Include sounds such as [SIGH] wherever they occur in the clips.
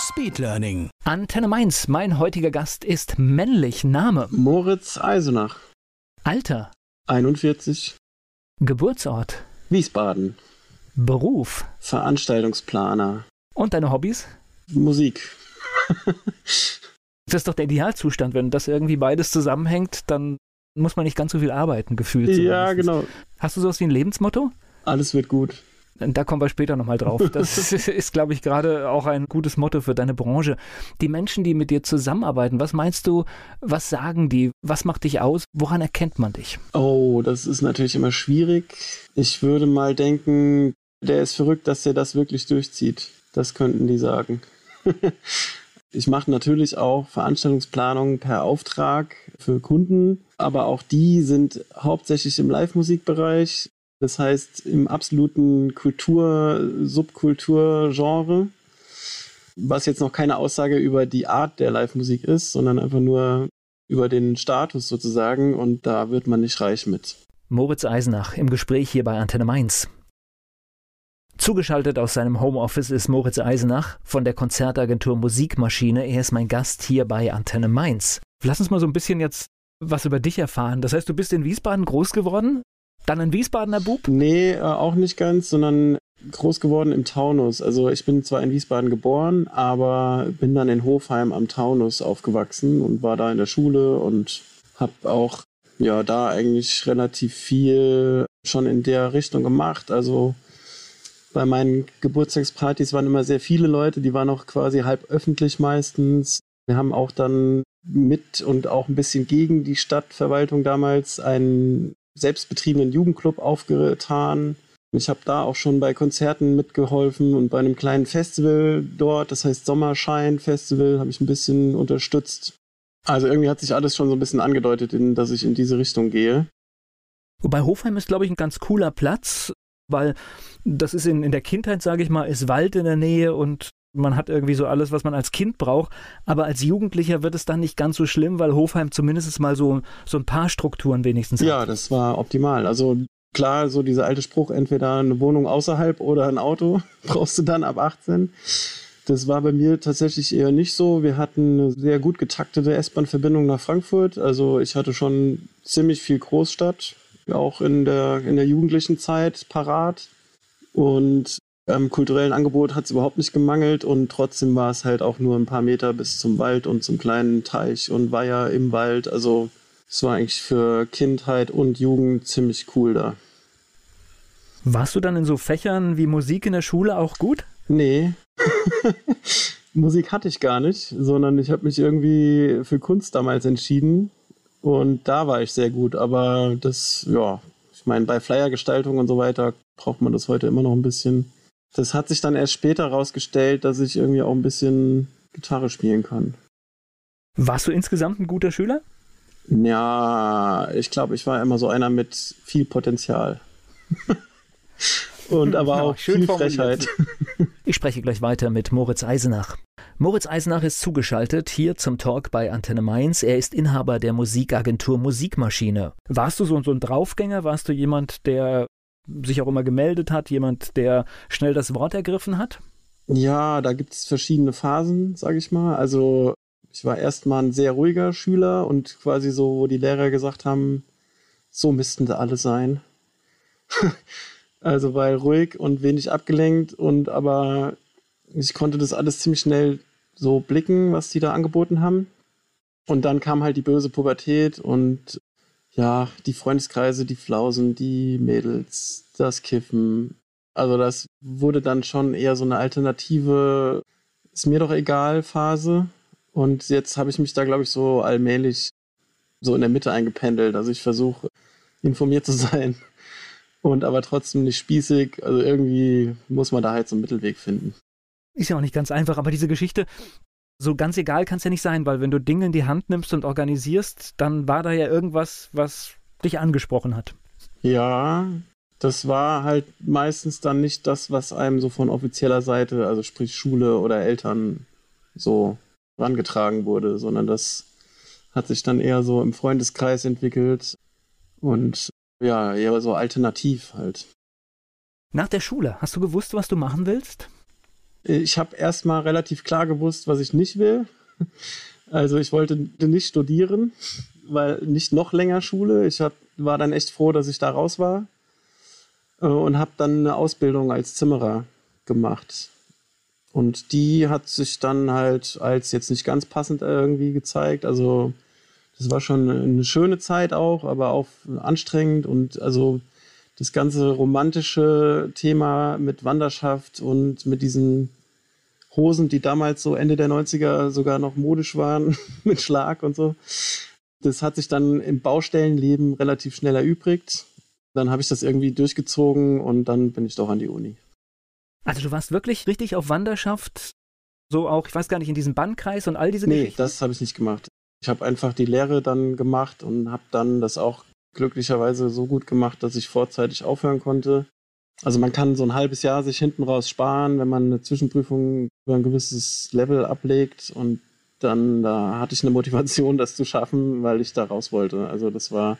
Speedlearning. Antenne Mainz, mein heutiger Gast ist männlich. Name, Moritz Eisenach, Alter, 41, Geburtsort, Wiesbaden, Beruf Veranstaltungsplaner, und deine Hobbys? Musik. [LAUGHS] Das ist doch der Idealzustand. Wenn das irgendwie beides zusammenhängt, dann muss man nicht ganz so viel arbeiten, gefühlt. Ja, zumindest. genau. Hast du sowas wie ein Lebensmotto? Alles wird gut. Da kommen wir später nochmal drauf. [LAUGHS] Das ist, glaube ich, gerade auch ein gutes Motto für deine Branche. Die Menschen, die mit dir zusammenarbeiten, was meinst du, was sagen die, was macht dich aus, woran erkennt man dich? Oh, das ist natürlich immer schwierig. Ich würde mal denken, der ist verrückt, dass er das wirklich durchzieht. Das könnten die sagen. [LAUGHS] ich mache natürlich auch Veranstaltungsplanungen per Auftrag für Kunden, aber auch die sind hauptsächlich im Live-Musikbereich. Das heißt, im absoluten Kultur-, Subkultur-Genre, was jetzt noch keine Aussage über die Art der Live-Musik ist, sondern einfach nur über den Status sozusagen und da wird man nicht reich mit. Moritz Eisenach im Gespräch hier bei Antenne Mainz. Zugeschaltet aus seinem Homeoffice ist Moritz Eisenach von der Konzertagentur Musikmaschine. Er ist mein Gast hier bei Antenne Mainz. Lass uns mal so ein bisschen jetzt was über dich erfahren. Das heißt, du bist in Wiesbaden groß geworden? Dann ein Wiesbadener Bub? Nee, äh, auch nicht ganz, sondern groß geworden im Taunus. Also ich bin zwar in Wiesbaden geboren, aber bin dann in Hofheim am Taunus aufgewachsen und war da in der Schule und habe auch ja da eigentlich relativ viel schon in der Richtung gemacht. Also bei meinen Geburtstagspartys waren immer sehr viele Leute, die waren auch quasi halb öffentlich meistens. Wir haben auch dann mit und auch ein bisschen gegen die Stadtverwaltung damals einen selbstbetriebenen Jugendclub aufgetan. Ich habe da auch schon bei Konzerten mitgeholfen und bei einem kleinen Festival dort, das heißt Sommerschein Festival, habe ich ein bisschen unterstützt. Also irgendwie hat sich alles schon so ein bisschen angedeutet, in, dass ich in diese Richtung gehe. Wobei Hofheim ist, glaube ich, ein ganz cooler Platz, weil das ist in, in der Kindheit, sage ich mal, ist Wald in der Nähe und man hat irgendwie so alles, was man als Kind braucht. Aber als Jugendlicher wird es dann nicht ganz so schlimm, weil Hofheim zumindest mal so, so ein paar Strukturen wenigstens Ja, hat. das war optimal. Also klar, so dieser alte Spruch, entweder eine Wohnung außerhalb oder ein Auto [LAUGHS] brauchst du dann ab 18. Das war bei mir tatsächlich eher nicht so. Wir hatten eine sehr gut getaktete S-Bahn-Verbindung nach Frankfurt. Also ich hatte schon ziemlich viel Großstadt, auch in der, in der jugendlichen Zeit parat. Und am kulturellen Angebot hat es überhaupt nicht gemangelt und trotzdem war es halt auch nur ein paar Meter bis zum Wald und zum kleinen Teich und Weiher im Wald. Also es war eigentlich für Kindheit und Jugend ziemlich cool da. Warst du dann in so Fächern wie Musik in der Schule auch gut? Nee. [LAUGHS] Musik hatte ich gar nicht, sondern ich habe mich irgendwie für Kunst damals entschieden und da war ich sehr gut. Aber das, ja, ich meine, bei Flyergestaltung und so weiter braucht man das heute immer noch ein bisschen. Das hat sich dann erst später rausgestellt, dass ich irgendwie auch ein bisschen Gitarre spielen kann. Warst du insgesamt ein guter Schüler? Ja, ich glaube, ich war immer so einer mit viel Potenzial. [LAUGHS] Und aber Ja, auch schön viel. Frechheit. [LAUGHS] Ich spreche gleich weiter mit Moritz Eisenach. Moritz Eisenach ist zugeschaltet hier zum Talk bei Antenne Mainz. Er ist Inhaber der Musikagentur Musikmaschine. Warst du so, so ein Draufgänger? Warst du jemand, der sich auch immer gemeldet hat? Jemand, der schnell das Wort ergriffen hat? Ja, da gibt es verschiedene Phasen, sage ich mal. Also ich war erstmal ein sehr ruhiger Schüler und quasi so, wo die Lehrer gesagt haben, so müssten sie alle sein. [LAUGHS] also weil ruhig und wenig abgelenkt und aber ich konnte das alles ziemlich schnell so blicken, was die da angeboten haben. Und dann kam halt die böse Pubertät und ja, die Freundeskreise, die Flausen, die Mädels, das Kiffen. Also das wurde dann schon eher so eine alternative, ist mir doch egal Phase. Und jetzt habe ich mich da, glaube ich, so allmählich so in der Mitte eingependelt. Also ich versuche informiert zu [LAUGHS] sein und aber trotzdem nicht spießig. Also irgendwie muss man da halt so einen Mittelweg finden. ist ja auch nicht ganz einfach, aber diese Geschichte, so ganz egal kann es ja nicht sein, weil wenn du Dinge in die Hand nimmst und organisierst, dann war da ja irgendwas, was dich angesprochen hat. Ja, das war halt meistens dann nicht das, was einem so von offizieller Seite, also sprich Schule oder Eltern, so rangetragen wurde, sondern das hat sich dann eher so im Freundeskreis entwickelt und ja, eher so alternativ halt. Nach der Schule, hast du gewusst, was du machen willst? Ich habe erstmal relativ klar gewusst, was ich nicht will. Also ich wollte nicht studieren, weil nicht noch länger Schule. Ich hab, war dann echt froh, dass ich da raus war äh, und habe dann eine Ausbildung als Zimmerer gemacht. Und die hat sich dann halt als jetzt nicht ganz passend irgendwie gezeigt. Also das war schon eine schöne Zeit auch, aber auch anstrengend und also das ganze romantische Thema mit Wanderschaft und mit diesen Hosen, die damals so Ende der 90er sogar noch modisch waren, [LAUGHS] mit Schlag und so. Das hat sich dann im Baustellenleben relativ schnell erübrigt. Dann habe ich das irgendwie durchgezogen und dann bin ich doch an die Uni. Also du warst wirklich richtig auf Wanderschaft, so auch, ich weiß gar nicht, in diesem Bandkreis und all diese nee, Geschichten? Nee, das habe ich nicht gemacht. Ich habe einfach die Lehre dann gemacht und habe dann das auch glücklicherweise so gut gemacht, dass ich vorzeitig aufhören konnte. Also man kann so ein halbes Jahr sich hinten raus sparen, wenn man eine Zwischenprüfung über ein gewisses Level ablegt und dann da hatte ich eine Motivation, das zu schaffen, weil ich da raus wollte. Also das war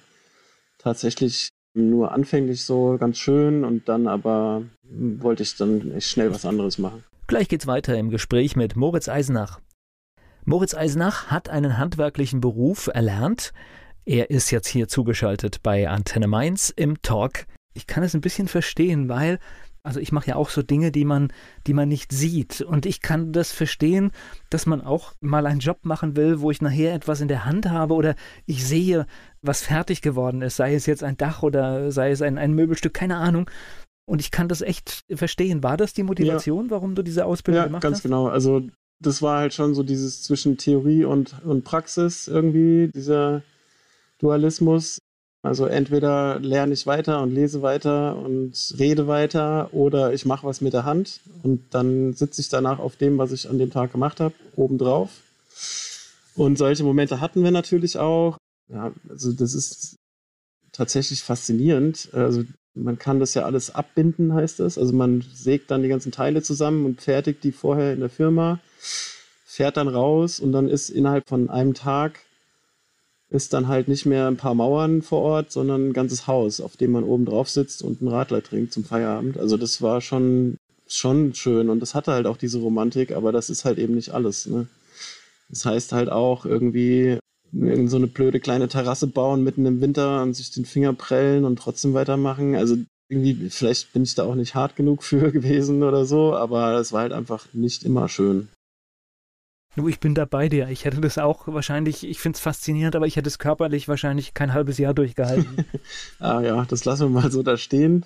tatsächlich nur anfänglich so ganz schön und dann aber wollte ich dann echt schnell was anderes machen. Gleich geht's weiter im Gespräch mit Moritz Eisenach. Moritz Eisenach hat einen handwerklichen Beruf erlernt, er ist jetzt hier zugeschaltet bei Antenne Mainz im Talk. Ich kann es ein bisschen verstehen, weil also ich mache ja auch so Dinge, die man, die man nicht sieht. Und ich kann das verstehen, dass man auch mal einen Job machen will, wo ich nachher etwas in der Hand habe oder ich sehe, was fertig geworden ist, sei es jetzt ein Dach oder sei es ein, ein Möbelstück, keine Ahnung. Und ich kann das echt verstehen. War das die Motivation, ja. warum du diese Ausbildung ja, gemacht hast? Ja, ganz genau. Also das war halt schon so dieses zwischen Theorie und, und Praxis irgendwie, dieser Dualismus. Also entweder lerne ich weiter und lese weiter und rede weiter oder ich mache was mit der Hand und dann sitze ich danach auf dem, was ich an dem Tag gemacht habe, obendrauf. Und solche Momente hatten wir natürlich auch. Ja, also das ist tatsächlich faszinierend. Also man kann das ja alles abbinden, heißt es. Also man sägt dann die ganzen Teile zusammen und fertigt die vorher in der Firma, fährt dann raus und dann ist innerhalb von einem Tag ist dann halt nicht mehr ein paar Mauern vor Ort, sondern ein ganzes Haus, auf dem man oben drauf sitzt und einen Radler trinkt zum Feierabend. Also das war schon, schon schön und das hatte halt auch diese Romantik, aber das ist halt eben nicht alles. Ne? Das heißt halt auch irgendwie irgend so eine blöde kleine Terrasse bauen mitten im Winter und sich den Finger prellen und trotzdem weitermachen. Also irgendwie, vielleicht bin ich da auch nicht hart genug für [LAUGHS] gewesen oder so, aber es war halt einfach nicht immer schön. Du, ich bin da bei dir. Ich hätte das auch wahrscheinlich, ich finde es faszinierend, aber ich hätte es körperlich wahrscheinlich kein halbes Jahr durchgehalten. [LAUGHS] ah ja, das lassen wir mal so da stehen.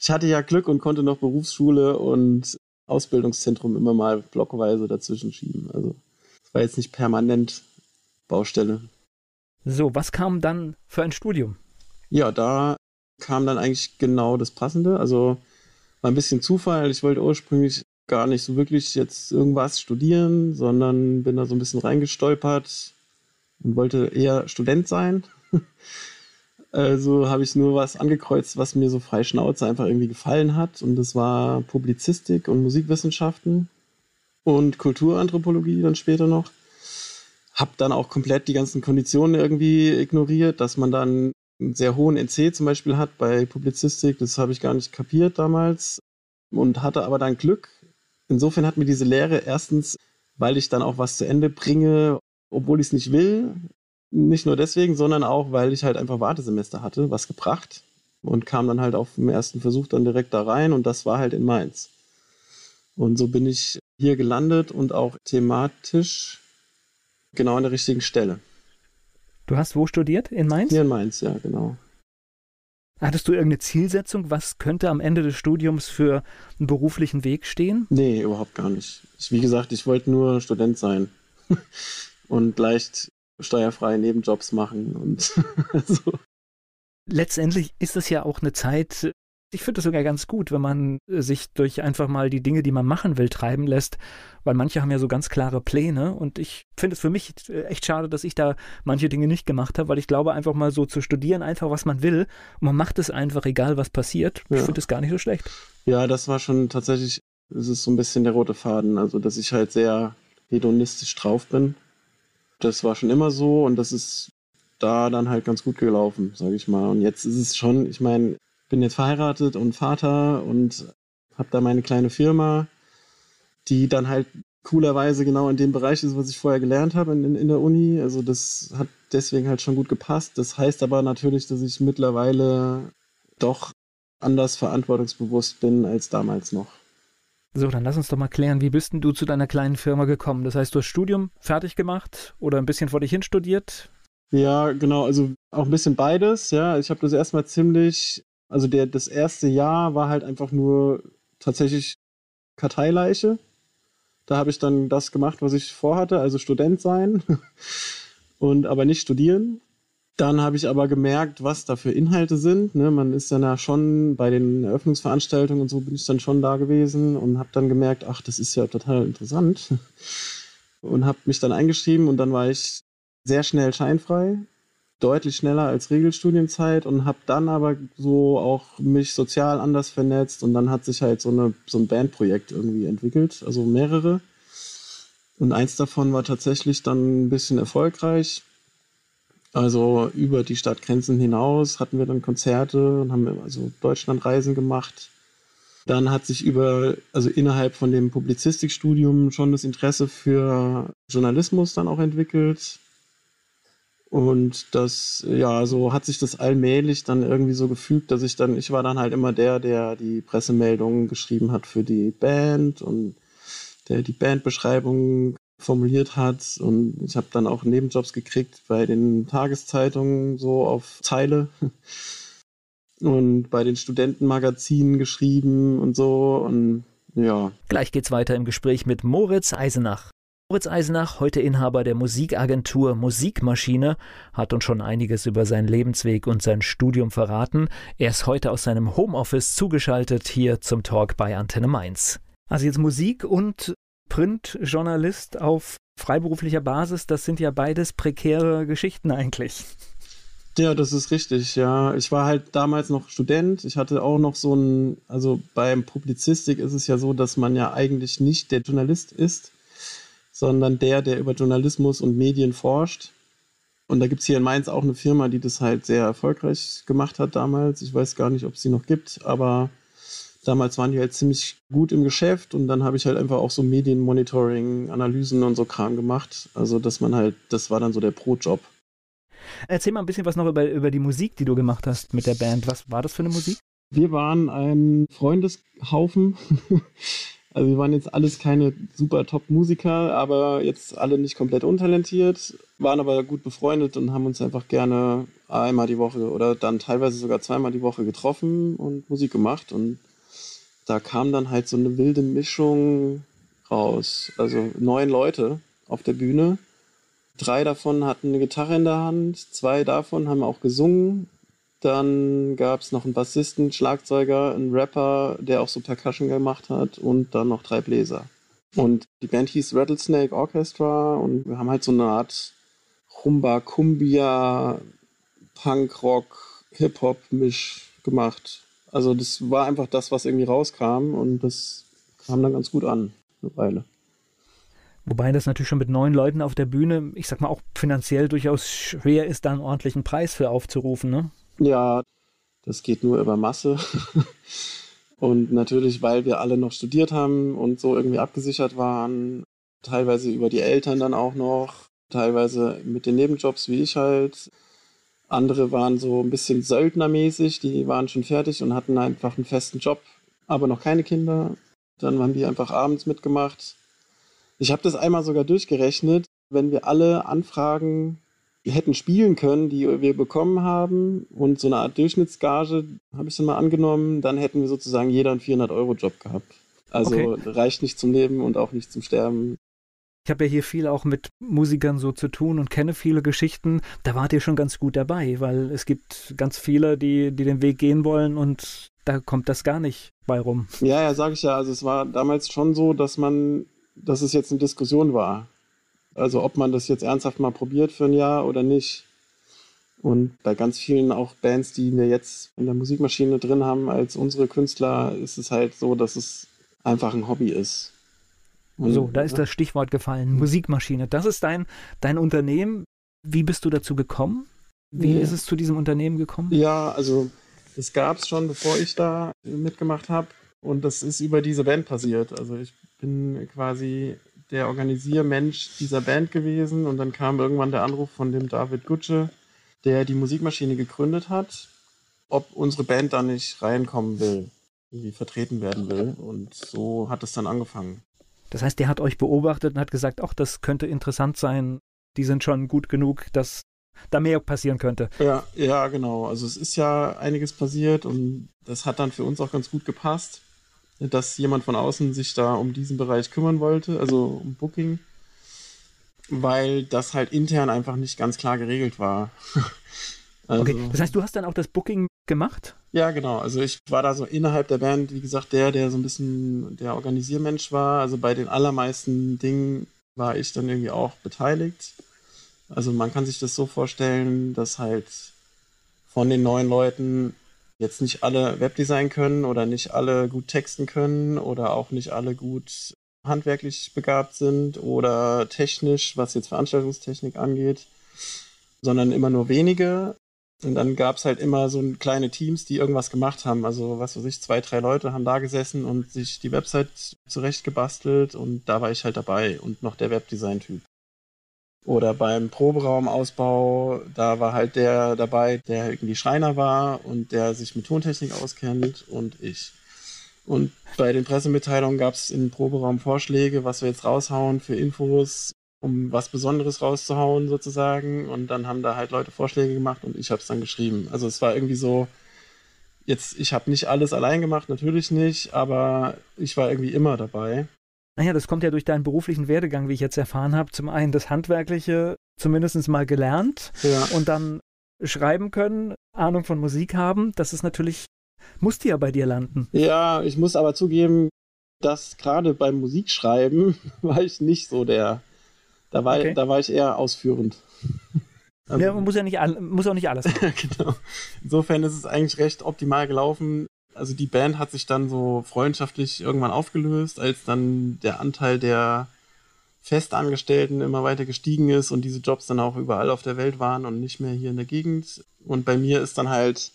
Ich hatte ja Glück und konnte noch Berufsschule und Ausbildungszentrum immer mal blockweise dazwischen schieben. Also es war jetzt nicht permanent Baustelle. So, was kam dann für ein Studium? Ja, da kam dann eigentlich genau das Passende. Also war ein bisschen Zufall. Ich wollte ursprünglich gar nicht so wirklich jetzt irgendwas studieren, sondern bin da so ein bisschen reingestolpert und wollte eher Student sein. [LAUGHS] Also habe ich nur was angekreuzt, was mir so frei Schnauze einfach irgendwie gefallen hat. Und das war Publizistik und Musikwissenschaften und Kulturanthropologie dann später noch. Hab dann auch komplett die ganzen Konditionen irgendwie ignoriert, dass man dann einen sehr hohen NC zum Beispiel hat bei Publizistik. Das habe ich gar nicht kapiert damals und hatte aber dann Glück, Insofern hat mir diese Lehre erstens, weil ich dann auch was zu Ende bringe, obwohl ich es nicht will, nicht nur deswegen, sondern auch, weil ich halt einfach Wartesemester hatte, was gebracht und kam dann halt auf dem ersten Versuch dann direkt da rein und das war halt in Mainz. Und so bin ich hier gelandet und auch thematisch genau an der richtigen Stelle. Du hast wo studiert? In Mainz? Hier in Mainz, ja, genau. Hattest du irgendeine Zielsetzung? Was könnte am Ende des Studiums für einen beruflichen Weg stehen? Nee, überhaupt gar nicht. Ich, wie gesagt, ich wollte nur Student sein [LAUGHS] und leicht steuerfreie Nebenjobs machen und [LAUGHS] so. Letztendlich ist es ja auch eine Zeit, Ich finde es sogar ganz gut, wenn man äh, sich durch einfach mal die Dinge, die man machen will, treiben lässt, weil manche haben ja so ganz klare Pläne und ich finde es für mich äh, echt schade, dass ich da manche Dinge nicht gemacht habe, weil ich glaube, einfach mal so zu studieren, einfach was man will und man macht es einfach, egal was passiert. Ja. Ich finde es gar nicht so schlecht. Ja, das war schon tatsächlich, es ist so ein bisschen der rote Faden, also dass ich halt sehr hedonistisch drauf bin. Das war schon immer so und das ist da dann halt ganz gut gelaufen, sage ich mal. Und jetzt ist es schon, ich meine, bin jetzt verheiratet und Vater und habe da meine kleine Firma, die dann halt coolerweise genau in dem Bereich ist, was ich vorher gelernt habe in, in, in, der Uni. Also das hat deswegen halt schon gut gepasst. Das heißt aber natürlich, dass ich mittlerweile doch anders verantwortungsbewusst bin als damals noch. So, dann lass uns doch mal klären, wie bist denn du zu deiner kleinen Firma gekommen? Das heißt, du hast Studium fertig gemacht oder ein bisschen vor dich hin studiert? Ja, genau, also auch ein bisschen beides, ja. Ich habe das erstmal ziemlich also der, das erste Jahr war halt einfach nur tatsächlich Karteileiche. Da habe ich dann das gemacht, was ich vorhatte, also Student sein [LAUGHS] und aber nicht studieren. Dann habe ich aber gemerkt, was da für Inhalte sind. Ne? Man ist dann ja schon bei den Eröffnungsveranstaltungen und so bin ich dann schon da gewesen und habe dann gemerkt, ach, das ist ja total interessant. [LAUGHS] Und habe mich dann eingeschrieben und dann war ich sehr schnell scheinfrei deutlich schneller als Regelstudienzeit und habe dann aber so auch mich sozial anders vernetzt und dann hat sich halt so, eine, so ein Bandprojekt irgendwie entwickelt, also mehrere. Und eins davon war tatsächlich dann ein bisschen erfolgreich. Also über die Stadtgrenzen hinaus hatten wir dann Konzerte und haben also Deutschlandreisen gemacht. Dann hat sich über, also innerhalb von dem Publizistikstudium schon das Interesse für Journalismus dann auch entwickelt. Und das, ja, so hat sich das allmählich dann irgendwie so gefügt, dass ich dann, ich war dann halt immer der, der die Pressemeldungen geschrieben hat für die Band und der die Bandbeschreibung formuliert hat. Und ich habe dann auch Nebenjobs gekriegt bei den Tageszeitungen so auf Zeile [LAUGHS] und bei den Studentenmagazinen geschrieben und so. Und ja. Gleich geht's weiter im Gespräch mit Moritz Eisenach. Moritz Eisenach, heute Inhaber der Musikagentur Musikmaschine, hat uns schon einiges über seinen Lebensweg und sein Studium verraten. Er ist heute aus seinem Homeoffice zugeschaltet hier zum Talk bei Antenne Mainz. Also jetzt Musik und Printjournalist auf freiberuflicher Basis, das sind ja beides prekäre Geschichten eigentlich. Ja, das ist richtig, ja. Ich war halt damals noch Student. Ich hatte auch noch so ein, also beim Publizistik ist es ja so, dass man ja eigentlich nicht der Journalist ist, sondern der, der über Journalismus und Medien forscht. Und da gibt es hier in Mainz auch eine Firma, die das halt sehr erfolgreich gemacht hat damals. Ich weiß gar nicht, ob es sie noch gibt, aber damals waren die halt ziemlich gut im Geschäft und dann habe ich halt einfach auch so Medienmonitoring, Analysen und so Kram gemacht. Also, dass man halt, das war dann so der Pro-Job. Erzähl mal ein bisschen was noch über, über die Musik, die du gemacht hast mit der Band. Was war das für eine Musik? Wir waren ein Freundeshaufen. [LAUGHS] Also wir waren jetzt alles keine super Top-Musiker, aber jetzt alle nicht komplett untalentiert, waren aber gut befreundet und haben uns einfach gerne einmal die Woche oder dann teilweise sogar zweimal die Woche getroffen und Musik gemacht. Und da kam dann halt so eine wilde Mischung raus. Also neun Leute auf der Bühne. Drei davon hatten eine Gitarre in der Hand, zwei davon haben auch gesungen dann gab es noch einen Bassisten, Schlagzeuger, einen Rapper, der auch so Percussion gemacht hat und dann noch drei Bläser. Und die Band hieß Rattlesnake Orchestra und wir haben halt so eine Art Rumba, Cumbia, Punkrock, Hip-Hop-Misch gemacht. Also das war einfach das, was irgendwie rauskam und das kam dann ganz gut an, eine Weile. Wobei das natürlich schon mit neun Leuten auf der Bühne, ich sag mal, auch finanziell durchaus schwer ist, da einen ordentlichen Preis für aufzurufen, ne? Ja, das geht nur über Masse. [LAUGHS] und natürlich, weil wir alle noch studiert haben und so irgendwie abgesichert waren, teilweise über die Eltern dann auch noch, teilweise mit den Nebenjobs wie ich halt. Andere waren so ein bisschen söldnermäßig, die waren schon fertig und hatten einfach einen festen Job, aber noch keine Kinder. Dann haben die einfach abends mitgemacht. Ich habe das einmal sogar durchgerechnet, wenn wir alle Anfragen hätten spielen können, die wir bekommen haben und so eine Art Durchschnittsgage habe ich dann mal angenommen, dann hätten wir sozusagen jeder einen 400-Euro-Job gehabt. Also okay. reicht nicht zum Leben und auch nicht zum Sterben. Ich habe ja hier viel auch mit Musikern so zu tun und kenne viele Geschichten. Da wart ihr schon ganz gut dabei, weil es gibt ganz viele, die, die den Weg gehen wollen und da kommt das gar nicht bei rum. Ja, ja, sage ich ja. Also es war damals schon so, dass man, dass es jetzt eine Diskussion war. Also ob man das jetzt ernsthaft mal probiert für ein Jahr oder nicht. Und bei ganz vielen auch Bands, die wir jetzt in der Musikmaschine drin haben als unsere Künstler, ist es halt so, dass es einfach ein Hobby ist. Und so, da ist das Stichwort gefallen. Musikmaschine. Das ist dein, dein Unternehmen. Wie bist du dazu gekommen? Wie ja. ist es zu diesem Unternehmen gekommen? Ja, also das gab es schon, bevor ich da mitgemacht habe. Und das ist über diese Band passiert. Also ich bin quasi der Organisiermensch dieser Band gewesen und dann kam irgendwann der Anruf von dem David Gutsche, der die Musikmaschine gegründet hat, ob unsere Band da nicht reinkommen will, irgendwie vertreten werden will. Und so hat es dann angefangen. Das heißt, der hat euch beobachtet und hat gesagt, ach, das könnte interessant sein. Die sind schon gut genug, dass da mehr passieren könnte. Ja, ja, genau. Also es ist ja einiges passiert und das hat dann für uns auch ganz gut gepasst, dass jemand von außen sich da um diesen Bereich kümmern wollte, also um Booking, weil das halt intern einfach nicht ganz klar geregelt war. [LAUGHS] also, okay, das heißt, du hast dann auch das Booking gemacht? Ja, genau. Also ich war da so innerhalb der Band, wie gesagt, der, der so ein bisschen der Organisiermensch war. Also bei den allermeisten Dingen war ich dann irgendwie auch beteiligt. Also man kann sich das so vorstellen, dass halt von den neuen Leuten jetzt nicht alle Webdesign können oder nicht alle gut texten können oder auch nicht alle gut handwerklich begabt sind oder technisch, was jetzt Veranstaltungstechnik angeht, sondern immer nur wenige. Und dann gab es halt immer so kleine Teams, die irgendwas gemacht haben. Also, was weiß ich, zwei, drei Leute haben da gesessen und sich die Website zurechtgebastelt und da war ich halt dabei und noch der Webdesign-Typ. Oder beim Proberaumausbau, da war halt der dabei, der irgendwie Schreiner war und der sich mit Tontechnik auskennt und ich. Und bei den Pressemitteilungen gab es im Proberaum Vorschläge, was wir jetzt raushauen für Infos, um was Besonderes rauszuhauen sozusagen. Und dann haben da halt Leute Vorschläge gemacht und ich habe es dann geschrieben. Also es war irgendwie so, jetzt, ich habe nicht alles allein gemacht, natürlich nicht, aber ich war irgendwie immer dabei. Naja, das kommt ja durch deinen beruflichen Werdegang, wie ich jetzt erfahren habe. Zum einen das Handwerkliche zumindest mal gelernt ja. und dann schreiben können, Ahnung von Musik haben. Das ist natürlich, musste ja bei dir landen. Ja, ich muss aber zugeben, dass gerade beim Musikschreiben [LAUGHS] war ich nicht so der. Da war, okay. da war ich eher ausführend. Also, ja, man muss ja nicht, muss auch nicht alles [LAUGHS] genau. Insofern ist es eigentlich recht optimal gelaufen also die Band hat sich dann so freundschaftlich irgendwann aufgelöst, als dann der Anteil der Festangestellten immer weiter gestiegen ist und diese Jobs dann auch überall auf der Welt waren und nicht mehr hier in der Gegend. Und bei mir ist dann halt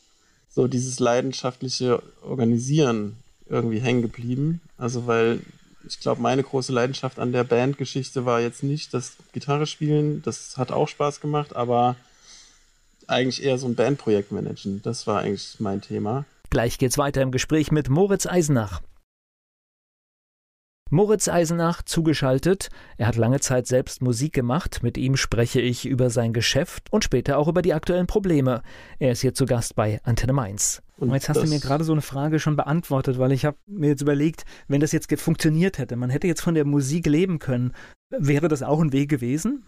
so dieses leidenschaftliche Organisieren irgendwie hängen geblieben. Also weil ich glaube, meine große Leidenschaft an der Bandgeschichte war jetzt nicht das Gitarre spielen, das hat auch Spaß gemacht, aber eigentlich eher so ein Bandprojekt managen. Das war eigentlich mein Thema. Gleich geht's weiter im Gespräch mit Moritz Eisenach. Moritz Eisenach zugeschaltet. Er hat lange Zeit selbst Musik gemacht. Mit ihm spreche ich über sein Geschäft und später auch über die aktuellen Probleme. Er ist hier zu Gast bei Antenne Mainz. Und jetzt hast du mir gerade so eine Frage schon beantwortet, weil ich habe mir jetzt überlegt, wenn das jetzt funktioniert hätte, man hätte jetzt von der Musik leben können, wäre das auch ein Weg gewesen?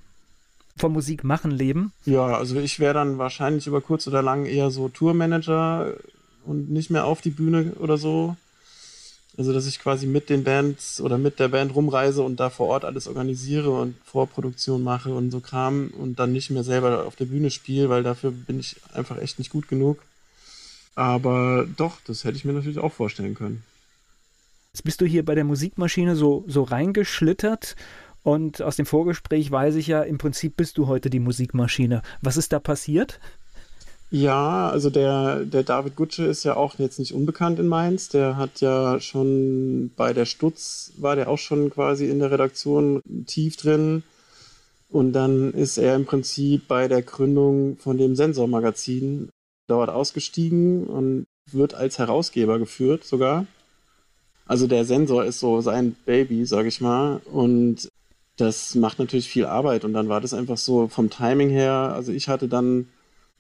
Vom Musik machen leben? Ja, also ich wäre dann wahrscheinlich über kurz oder lang eher so Tourmanager und nicht mehr auf die Bühne oder so. Also, dass ich quasi mit den Bands oder mit der Band rumreise und da vor Ort alles organisiere und Vorproduktion mache und so Kram und dann nicht mehr selber auf der Bühne spiele, weil dafür bin ich einfach echt nicht gut genug. Aber doch, das hätte ich mir natürlich auch vorstellen können. Jetzt bist du hier bei der Musikmaschine so, so reingeschlittert und aus dem Vorgespräch weiß ich ja, im Prinzip bist du heute die Musikmaschine. Was ist da passiert? Ja, also der, der David Gutsche ist ja auch jetzt nicht unbekannt in Mainz. Der hat ja schon bei der Stutz, war der auch schon quasi in der Redaktion tief drin. Und dann ist er im Prinzip bei der Gründung von dem Sensor-Magazin dort ausgestiegen und wird als Herausgeber geführt sogar. Also der Sensor ist so sein Baby, sag ich mal. Und das macht natürlich viel Arbeit. Und dann war das einfach so vom Timing her. Also ich hatte dann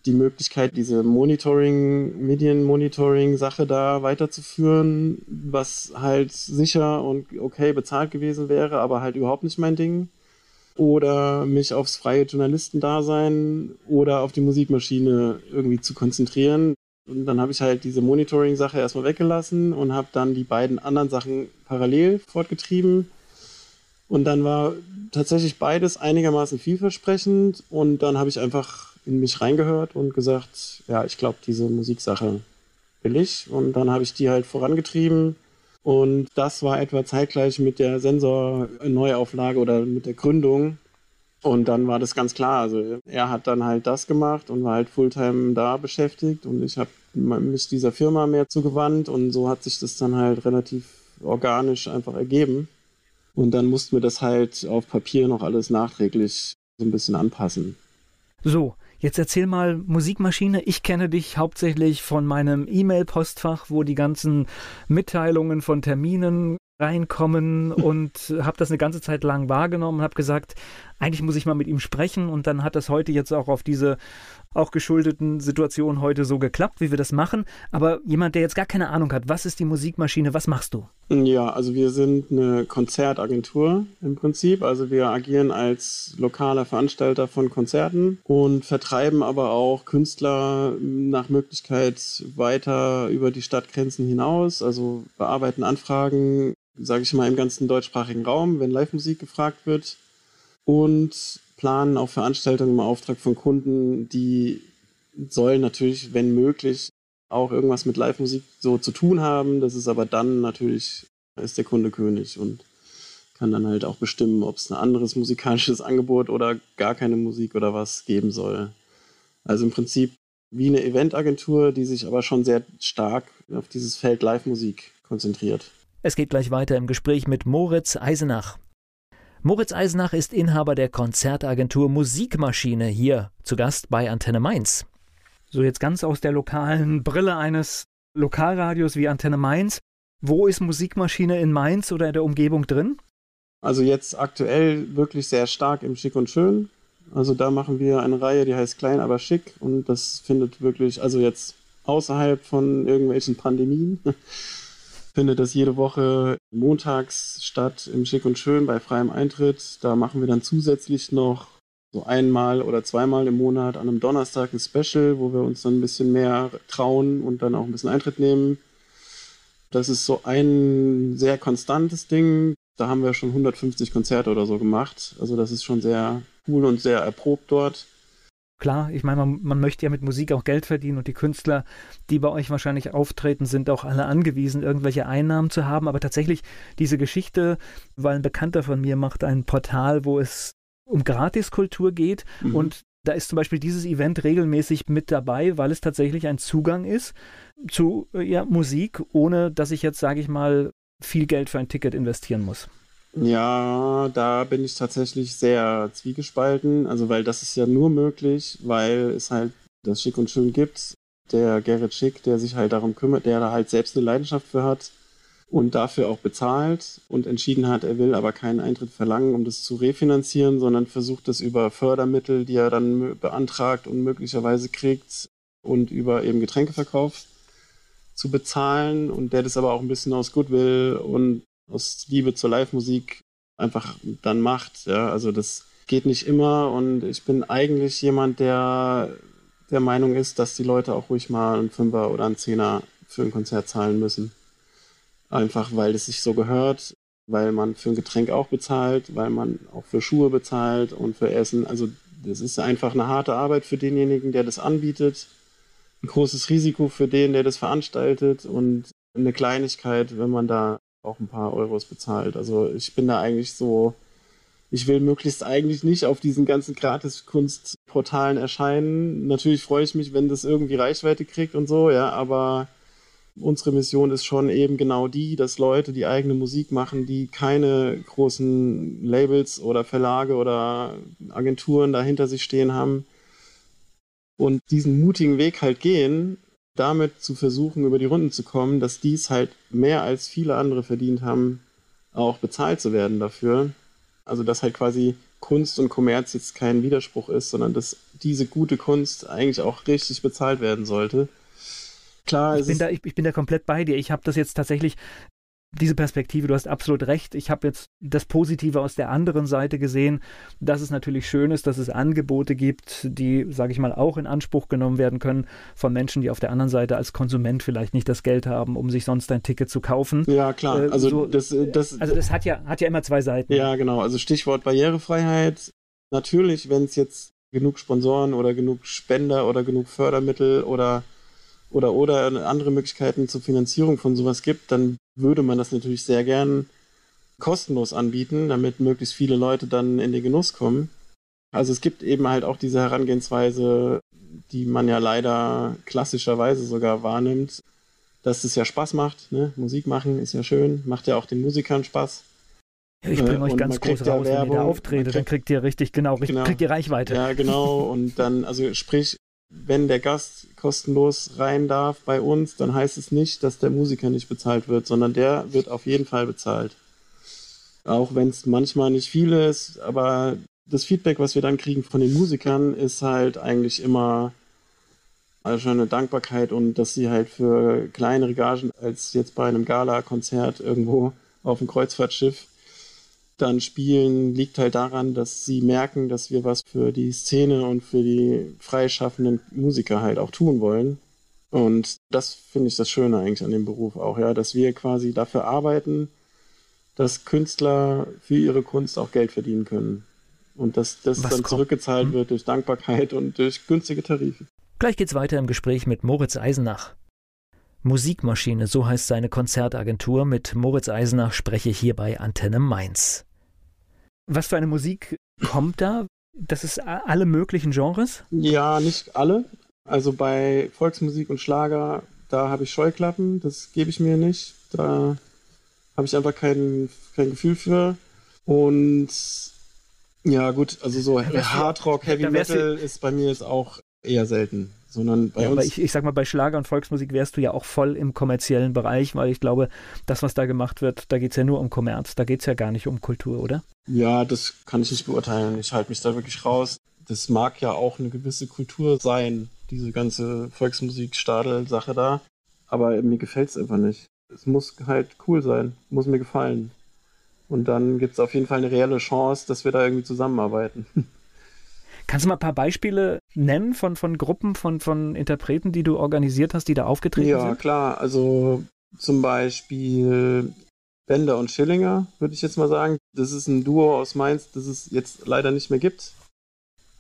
die Möglichkeit, diese Monitoring, Medienmonitoring-Sache da weiterzuführen, was halt sicher und okay bezahlt gewesen wäre, aber halt überhaupt nicht mein Ding. Oder mich aufs freie Journalistendasein oder auf die Musikmaschine irgendwie zu konzentrieren. Und dann habe ich halt diese Monitoring-Sache erstmal weggelassen und habe dann die beiden anderen Sachen parallel fortgetrieben. Und dann war tatsächlich beides einigermaßen vielversprechend. Und dann habe ich einfach in mich reingehört und gesagt, ja, ich glaube, diese Musiksache will ich. Und dann habe ich die halt vorangetrieben. Und das war etwa zeitgleich mit der Sensor-Neuauflage oder mit der Gründung. Und dann war das ganz klar. Also er hat dann halt das gemacht und war halt Fulltime da beschäftigt und ich habe mich dieser Firma mehr zugewandt und so hat sich das dann halt relativ organisch einfach ergeben. Und dann mussten wir das halt auf Papier noch alles nachträglich so ein bisschen anpassen. So, Jetzt erzähl mal, Musikmaschine, ich kenne dich hauptsächlich von meinem E-Mail-Postfach, wo die ganzen Mitteilungen von Terminen reinkommen [LAUGHS] und habe das eine ganze Zeit lang wahrgenommen und habe gesagt, eigentlich muss ich mal mit ihm sprechen und dann hat das heute jetzt auch auf diese auch geschuldeten Situationen heute so geklappt, wie wir das machen. Aber jemand, der jetzt gar keine Ahnung hat, was ist die Musikmaschine, was machst du? Ja, also wir sind eine Konzertagentur im Prinzip. Also wir agieren als lokaler Veranstalter von Konzerten und vertreiben aber auch Künstler nach Möglichkeit weiter über die Stadtgrenzen hinaus. Also bearbeiten Anfragen, sage ich mal, im ganzen deutschsprachigen Raum, wenn Live-Musik gefragt wird. Und planen auch Veranstaltungen im Auftrag von Kunden, die sollen natürlich, wenn möglich, auch irgendwas mit Live-Musik so zu tun haben. Das ist aber dann natürlich, ist der Kunde König und kann dann halt auch bestimmen, ob es ein anderes musikalisches [LAUGHS] Angebot oder gar keine Musik oder was geben soll. Also im Prinzip wie eine Eventagentur, die sich aber schon sehr stark auf dieses Feld Live-Musik konzentriert. Es geht gleich weiter im Gespräch mit Moritz Eisenach. Moritz Eisenach ist Inhaber der Konzertagentur Musikmaschine hier zu Gast bei Antenne Mainz. So jetzt ganz aus der lokalen Brille eines Lokalradios wie Antenne Mainz. Wo ist Musikmaschine in Mainz oder in der Umgebung drin? Also jetzt aktuell wirklich sehr stark im Schick und Schön. Also da machen wir eine Reihe, die heißt Klein, aber schick. Und das findet wirklich, also jetzt außerhalb von irgendwelchen Pandemien, findet das jede Woche montags statt im Schick und Schön bei freiem Eintritt. Da machen wir dann zusätzlich noch so einmal oder zweimal im Monat an einem Donnerstag ein Special, wo wir uns dann ein bisschen mehr trauen und dann auch ein bisschen Eintritt nehmen. Das ist so ein sehr konstantes Ding. Da haben wir schon 150 Konzerte oder so gemacht. Also das ist schon sehr cool und sehr erprobt dort. Klar, ich meine, man, man, möchte ja mit Musik auch Geld verdienen und die Künstler, die bei euch wahrscheinlich auftreten, sind auch alle angewiesen, irgendwelche Einnahmen zu haben. Aber tatsächlich diese Geschichte, weil ein Bekannter von mir macht ein Portal, wo es um Gratiskultur geht mhm. und da ist zum Beispiel dieses Event regelmäßig mit dabei, weil es tatsächlich ein Zugang ist zu ja, Musik, ohne dass ich jetzt, sage ich mal, viel Geld für ein Ticket investieren muss. Ja, da bin ich tatsächlich sehr zwiegespalten. Also, weil das ist ja nur möglich, weil es halt das Schick und Schön gibt. Der Gerrit Schick, der sich halt darum kümmert, der da halt selbst eine Leidenschaft für hat und dafür auch bezahlt und entschieden hat, er will aber keinen Eintritt verlangen, um das zu refinanzieren, sondern versucht das über Fördermittel, die er dann beantragt und möglicherweise kriegt und über eben Getränkeverkauf zu bezahlen und der das aber auch ein bisschen aus Goodwill und aus Liebe zur Live-Musik einfach dann macht. Ja, also das geht nicht immer und ich bin eigentlich jemand, der der Meinung ist, dass die Leute auch ruhig mal einen Fünfer oder einen Zehner für ein Konzert zahlen müssen. Einfach weil es sich so gehört, weil man für ein Getränk auch bezahlt, weil man auch für Schuhe bezahlt und für Essen. Also das ist einfach eine harte Arbeit für denjenigen, der das anbietet. Ein großes Risiko für den, der das veranstaltet und eine Kleinigkeit, wenn man da auch ein paar Euros bezahlt. Also ich bin da eigentlich so, ich will möglichst eigentlich nicht auf diesen ganzen Gratis-Kunstportalen erscheinen. Natürlich freue ich mich, wenn das irgendwie Reichweite kriegt und so, ja, aber unsere Mission ist schon eben genau die, dass Leute, die eigene Musik machen, die keine großen Labels oder Verlage oder Agenturen dahinter sich stehen haben und diesen mutigen Weg halt gehen damit zu versuchen, über die Runden zu kommen, dass dies halt mehr als viele andere verdient haben, auch bezahlt zu werden dafür. Also dass halt quasi Kunst und Kommerz jetzt kein Widerspruch ist, sondern dass diese gute Kunst eigentlich auch richtig bezahlt werden sollte. Klar, ich bin, da, ich, ich bin da komplett bei dir. Ich habe das jetzt tatsächlich diese Perspektive, du hast absolut recht. Ich habe jetzt das Positive aus der anderen Seite gesehen, dass es natürlich schön ist, dass es Angebote gibt, die, sage ich mal, auch in Anspruch genommen werden können von Menschen, die auf der anderen Seite als Konsument vielleicht nicht das Geld haben, um sich sonst ein Ticket zu kaufen. Ja, klar. Äh, also, so, das, äh, das, also das hat ja, hat ja immer zwei Seiten. Ja, genau. Also Stichwort Barrierefreiheit. Natürlich, wenn es jetzt genug Sponsoren oder genug Spender oder genug Fördermittel oder oder oder andere Möglichkeiten zur Finanzierung von sowas gibt, dann würde man das natürlich sehr gern kostenlos anbieten, damit möglichst viele Leute dann in den Genuss kommen. Also es gibt eben halt auch diese Herangehensweise, die man ja leider klassischerweise sogar wahrnimmt, dass es ja Spaß macht. Ne? Musik machen ist ja schön, macht ja auch den Musikern Spaß. Ja, ich bringe äh, euch ganz groß raus, ja wenn ihr da auftretet, kriegt, dann kriegt ihr richtig, genau, genau, kriegt ihr Reichweite. Ja, genau. Und dann, also sprich, wenn der Gast kostenlos rein darf bei uns, dann heißt es nicht, dass der Musiker nicht bezahlt wird, sondern der wird auf jeden Fall bezahlt. Auch wenn es manchmal nicht viel ist, aber das Feedback, was wir dann kriegen von den Musikern, ist halt eigentlich immer also schon eine Dankbarkeit und dass sie halt für kleinere Gagen als jetzt bei einem Gala-Konzert irgendwo auf dem Kreuzfahrtschiff dann spielen, liegt halt daran, dass sie merken, dass wir was für die Szene und für die freischaffenden Musiker halt auch tun wollen. Und das finde ich das Schöne eigentlich an dem Beruf auch, ja, dass wir quasi dafür arbeiten, dass Künstler für ihre Kunst auch Geld verdienen können. Und dass das was dann zurückgezahlt hm? wird durch Dankbarkeit und durch günstige Tarife. Gleich geht's weiter im Gespräch mit Moritz Eisenach. Musikmaschine, so heißt seine Konzertagentur. Mit Moritz Eisenach spreche ich hier bei Antenne Mainz. Was für eine Musik kommt da? Das ist alle möglichen Genres? Ja, nicht alle. Also bei Volksmusik und Schlager, da habe ich Scheuklappen, das gebe ich mir nicht. Da habe ich einfach kein, kein Gefühl für. Und ja, gut, also so Hardrock, Heavy Metal ist bei mir jetzt auch eher selten sondern bei ja, uns. Ich, ich sag mal, bei Schlager und Volksmusik wärst du ja auch voll im kommerziellen Bereich, weil ich glaube, das, was da gemacht wird, da geht es ja nur um Kommerz, da geht es ja gar nicht um Kultur, oder? Ja, das kann ich nicht beurteilen. Ich halte mich da wirklich raus. Das mag ja auch eine gewisse Kultur sein, diese ganze Volksmusik-Stadel-Sache da. Aber mir gefällt es einfach nicht. Es muss halt cool sein, muss mir gefallen. Und dann gibt es auf jeden Fall eine reelle Chance, dass wir da irgendwie zusammenarbeiten. [LAUGHS] Kannst du mal ein paar Beispiele nennen von, von Gruppen, von, von Interpreten, die du organisiert hast, die da aufgetreten ja, sind? Ja, klar. Also zum Beispiel Bender und Schillinger, würde ich jetzt mal sagen. Das ist ein Duo aus Mainz, das es jetzt leider nicht mehr gibt.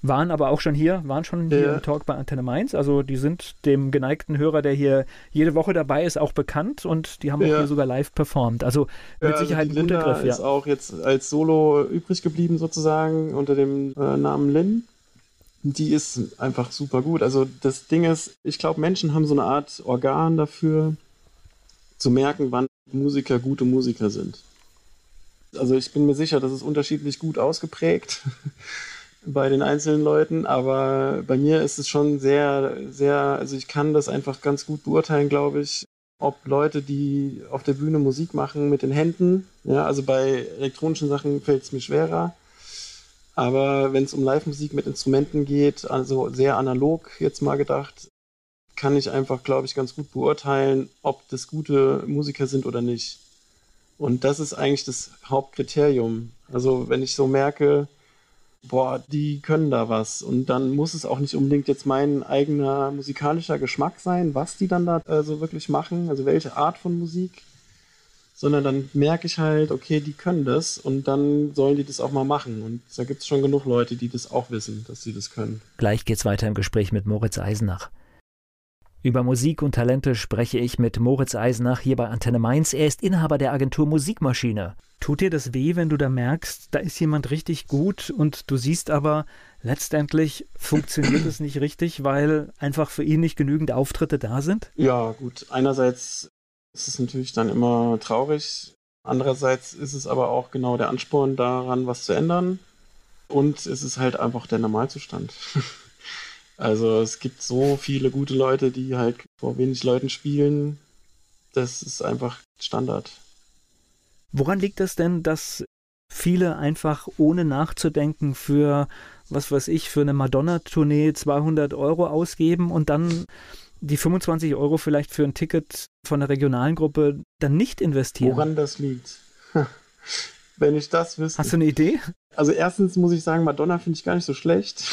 Waren aber auch schon hier, waren schon hier ja. im Talk bei Antenne Mainz. Also die sind dem geneigten Hörer, der hier jede Woche dabei ist, auch bekannt und die haben ja. auch hier sogar live performt. Also mit ja, also Sicherheit ein guter Griff. Ja. ist auch jetzt als Solo übrig geblieben sozusagen unter dem äh, Namen Lin die ist einfach super gut. Also das Ding ist, ich glaube, Menschen haben so eine Art Organ dafür, zu merken, wann Musiker gute Musiker sind. Also ich bin mir sicher, das ist unterschiedlich gut ausgeprägt [LAUGHS] bei den einzelnen Leuten, aber bei mir ist es schon sehr, sehr, also ich kann das einfach ganz gut beurteilen, glaube ich, ob Leute, die auf der Bühne Musik machen mit den Händen, ja, also bei elektronischen Sachen fällt es mir schwerer, aber wenn es um Live-Musik mit Instrumenten geht, also sehr analog jetzt mal gedacht, kann ich einfach, glaube ich, ganz gut beurteilen, ob das gute Musiker sind oder nicht. Und das ist eigentlich das Hauptkriterium. Also wenn ich so merke, boah, die können da was. Und dann muss es auch nicht unbedingt jetzt mein eigener musikalischer Geschmack sein, was die dann da äh, so wirklich machen, also welche Art von Musik sondern dann merke ich halt, okay, die können das und dann sollen die das auch mal machen. Und da gibt es schon genug Leute, die das auch wissen, dass sie das können. Gleich geht's weiter im Gespräch mit Moritz Eisenach. Über Musik und Talente spreche ich mit Moritz Eisenach hier bei Antenne Mainz. Er ist Inhaber der Agentur Musikmaschine. Tut dir das weh, wenn du da merkst, da ist jemand richtig gut und du siehst aber, letztendlich funktioniert es nicht richtig, weil einfach für ihn nicht genügend Auftritte da sind? Ja, gut. Einerseits es ist natürlich dann immer traurig. Andererseits ist es aber auch genau der Ansporn daran, was zu ändern. Und es ist halt einfach der Normalzustand. [LAUGHS] also es gibt so viele gute Leute, die halt vor wenig Leuten spielen. Das ist einfach Standard. Woran liegt das denn, dass viele einfach ohne nachzudenken für, was weiß ich, für eine Madonna-Tournee 200 Euro ausgeben und dann die 25 Euro vielleicht für ein Ticket von der regionalen Gruppe dann nicht investieren? Woran das liegt? Wenn ich das wüsste. Hast du eine Idee? Also erstens muss ich sagen, Madonna finde ich gar nicht so schlecht.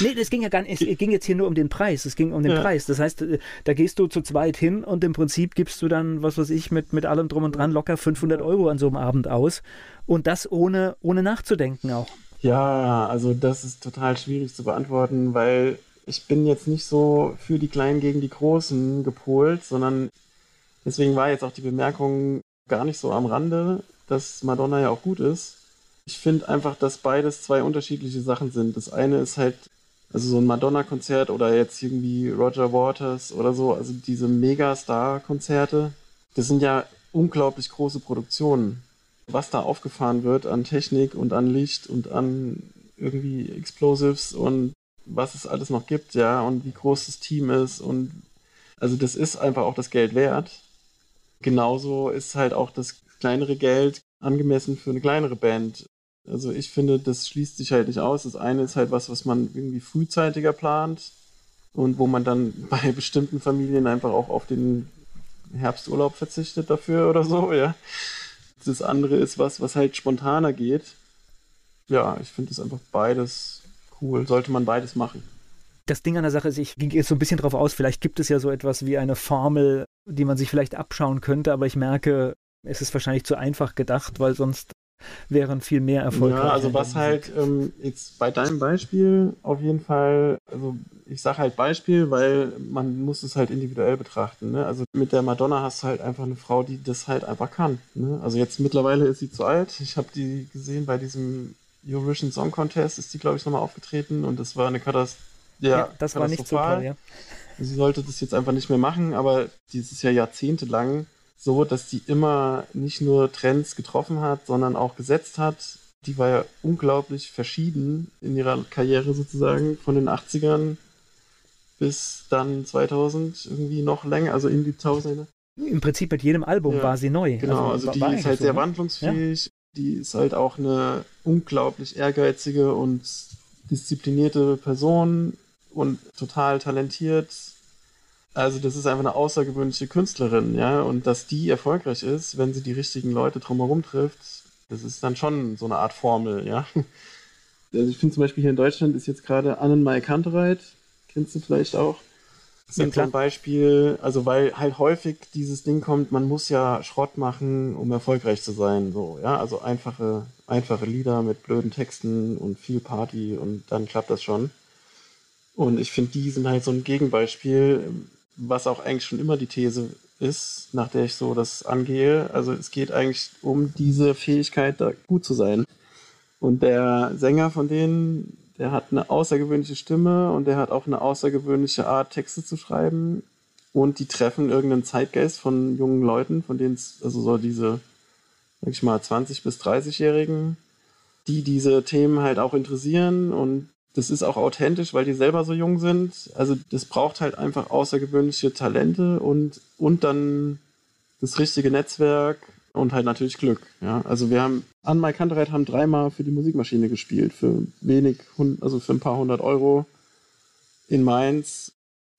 Nee, das ging ja gar nicht. Es ging jetzt hier nur um den Preis. Es ging um den ja. Preis. Das heißt, äh, da gehst du zu zweit hin und im Prinzip gibst du dann, was weiß ich, mit, mit allem drum und dran locker 500 Euro an so einem Abend aus. Und das ohne, ohne nachzudenken auch. Ja, also das ist total schwierig zu beantworten, weil ich bin jetzt nicht so für die Kleinen gegen die Großen gepolt, sondern deswegen war jetzt auch die Bemerkung gar nicht so am Rande, dass Madonna ja auch gut ist. Ich finde einfach, dass beides zwei unterschiedliche Sachen sind. Das eine ist halt, also so ein Madonna-Konzert oder jetzt irgendwie Roger Waters oder so, also diese Megastar-Konzerte, das sind ja unglaublich große Produktionen. Was da aufgefahren wird an Technik und an Licht und an irgendwie Explosives und was es alles noch gibt, ja, und wie groß das Team ist und also das ist einfach auch das Geld wert. Genauso ist halt auch das kleinere Geld angemessen für eine kleinere Band. Also ich finde, das schließt sich halt nicht aus. Das eine ist halt was, was man irgendwie frühzeitiger plant und wo man dann [LAUGHS] bei bestimmten Familien einfach auch auf den Herbsturlaub verzichtet dafür oder so, ja. Das andere ist was, was halt spontaner geht. Ja, ich finde es einfach beides cool. Sollte man beides machen. Das Ding an der Sache ist, ich ging jetzt so ein bisschen drauf aus, vielleicht gibt es ja so etwas wie eine Formel, die man sich vielleicht abschauen könnte, aber ich merke, es ist wahrscheinlich zu einfach gedacht, weil sonst wären viel mehr erfolgreich. Ja, also was halt ähm, jetzt bei deinem Beispiel auf jeden Fall, also ich sage halt Beispiel, weil man muss es halt individuell betrachten. Ne? Also mit der Madonna hast du halt einfach eine Frau, die das halt einfach kann. Ne? Also jetzt mittlerweile ist sie zu alt. Ich habe die gesehen bei diesem Eurovision Song Contest, ist die glaube ich nochmal aufgetreten und das war eine Katastrophe. Ja, ja, das war nicht so toll, ja. Sie sollte das jetzt einfach nicht mehr machen, aber dieses ja jahrzehntelang so, dass die immer nicht nur Trends getroffen hat, sondern auch gesetzt hat. Die war ja unglaublich verschieden in ihrer Karriere sozusagen, von den 80ern bis dann 2000 irgendwie noch länger, also in die Tausende. Im Prinzip mit jedem Album ja, war sie neu. Genau, also, also die ist halt so, sehr ne? wandlungsfähig. Die ist halt auch eine unglaublich ehrgeizige und disziplinierte Person und total talentiert also das ist einfach eine außergewöhnliche Künstlerin, ja. Und dass die erfolgreich ist, wenn sie die richtigen Leute drumherum trifft, das ist dann schon so eine Art Formel, ja. Also ich finde zum Beispiel hier in Deutschland ist jetzt gerade Annenmai Kantereit, kennst du vielleicht auch. Das ist ja, so ein Beispiel, also weil halt häufig dieses Ding kommt, man muss ja Schrott machen, um erfolgreich zu sein, so, ja. Also einfache, einfache Lieder mit blöden Texten und viel Party und dann klappt das schon. Und ich finde, die sind halt so ein Gegenbeispiel was auch eigentlich schon immer die These ist, nach der ich so das angehe. Also es geht eigentlich um diese Fähigkeit, da gut zu sein. Und der Sänger von denen, der hat eine außergewöhnliche Stimme und der hat auch eine außergewöhnliche Art, Texte zu schreiben. Und die treffen irgendeinen Zeitgeist von jungen Leuten, von denen es, also so diese, sag ich mal, 20- bis 30-Jährigen, die diese Themen halt auch interessieren und das ist auch authentisch, weil die selber so jung sind. Also das braucht halt einfach außergewöhnliche Talente und, und dann das richtige Netzwerk und halt natürlich Glück. Ja, also wir haben an Mike Kantereit haben dreimal für die Musikmaschine gespielt für wenig, also für ein paar hundert Euro in Mainz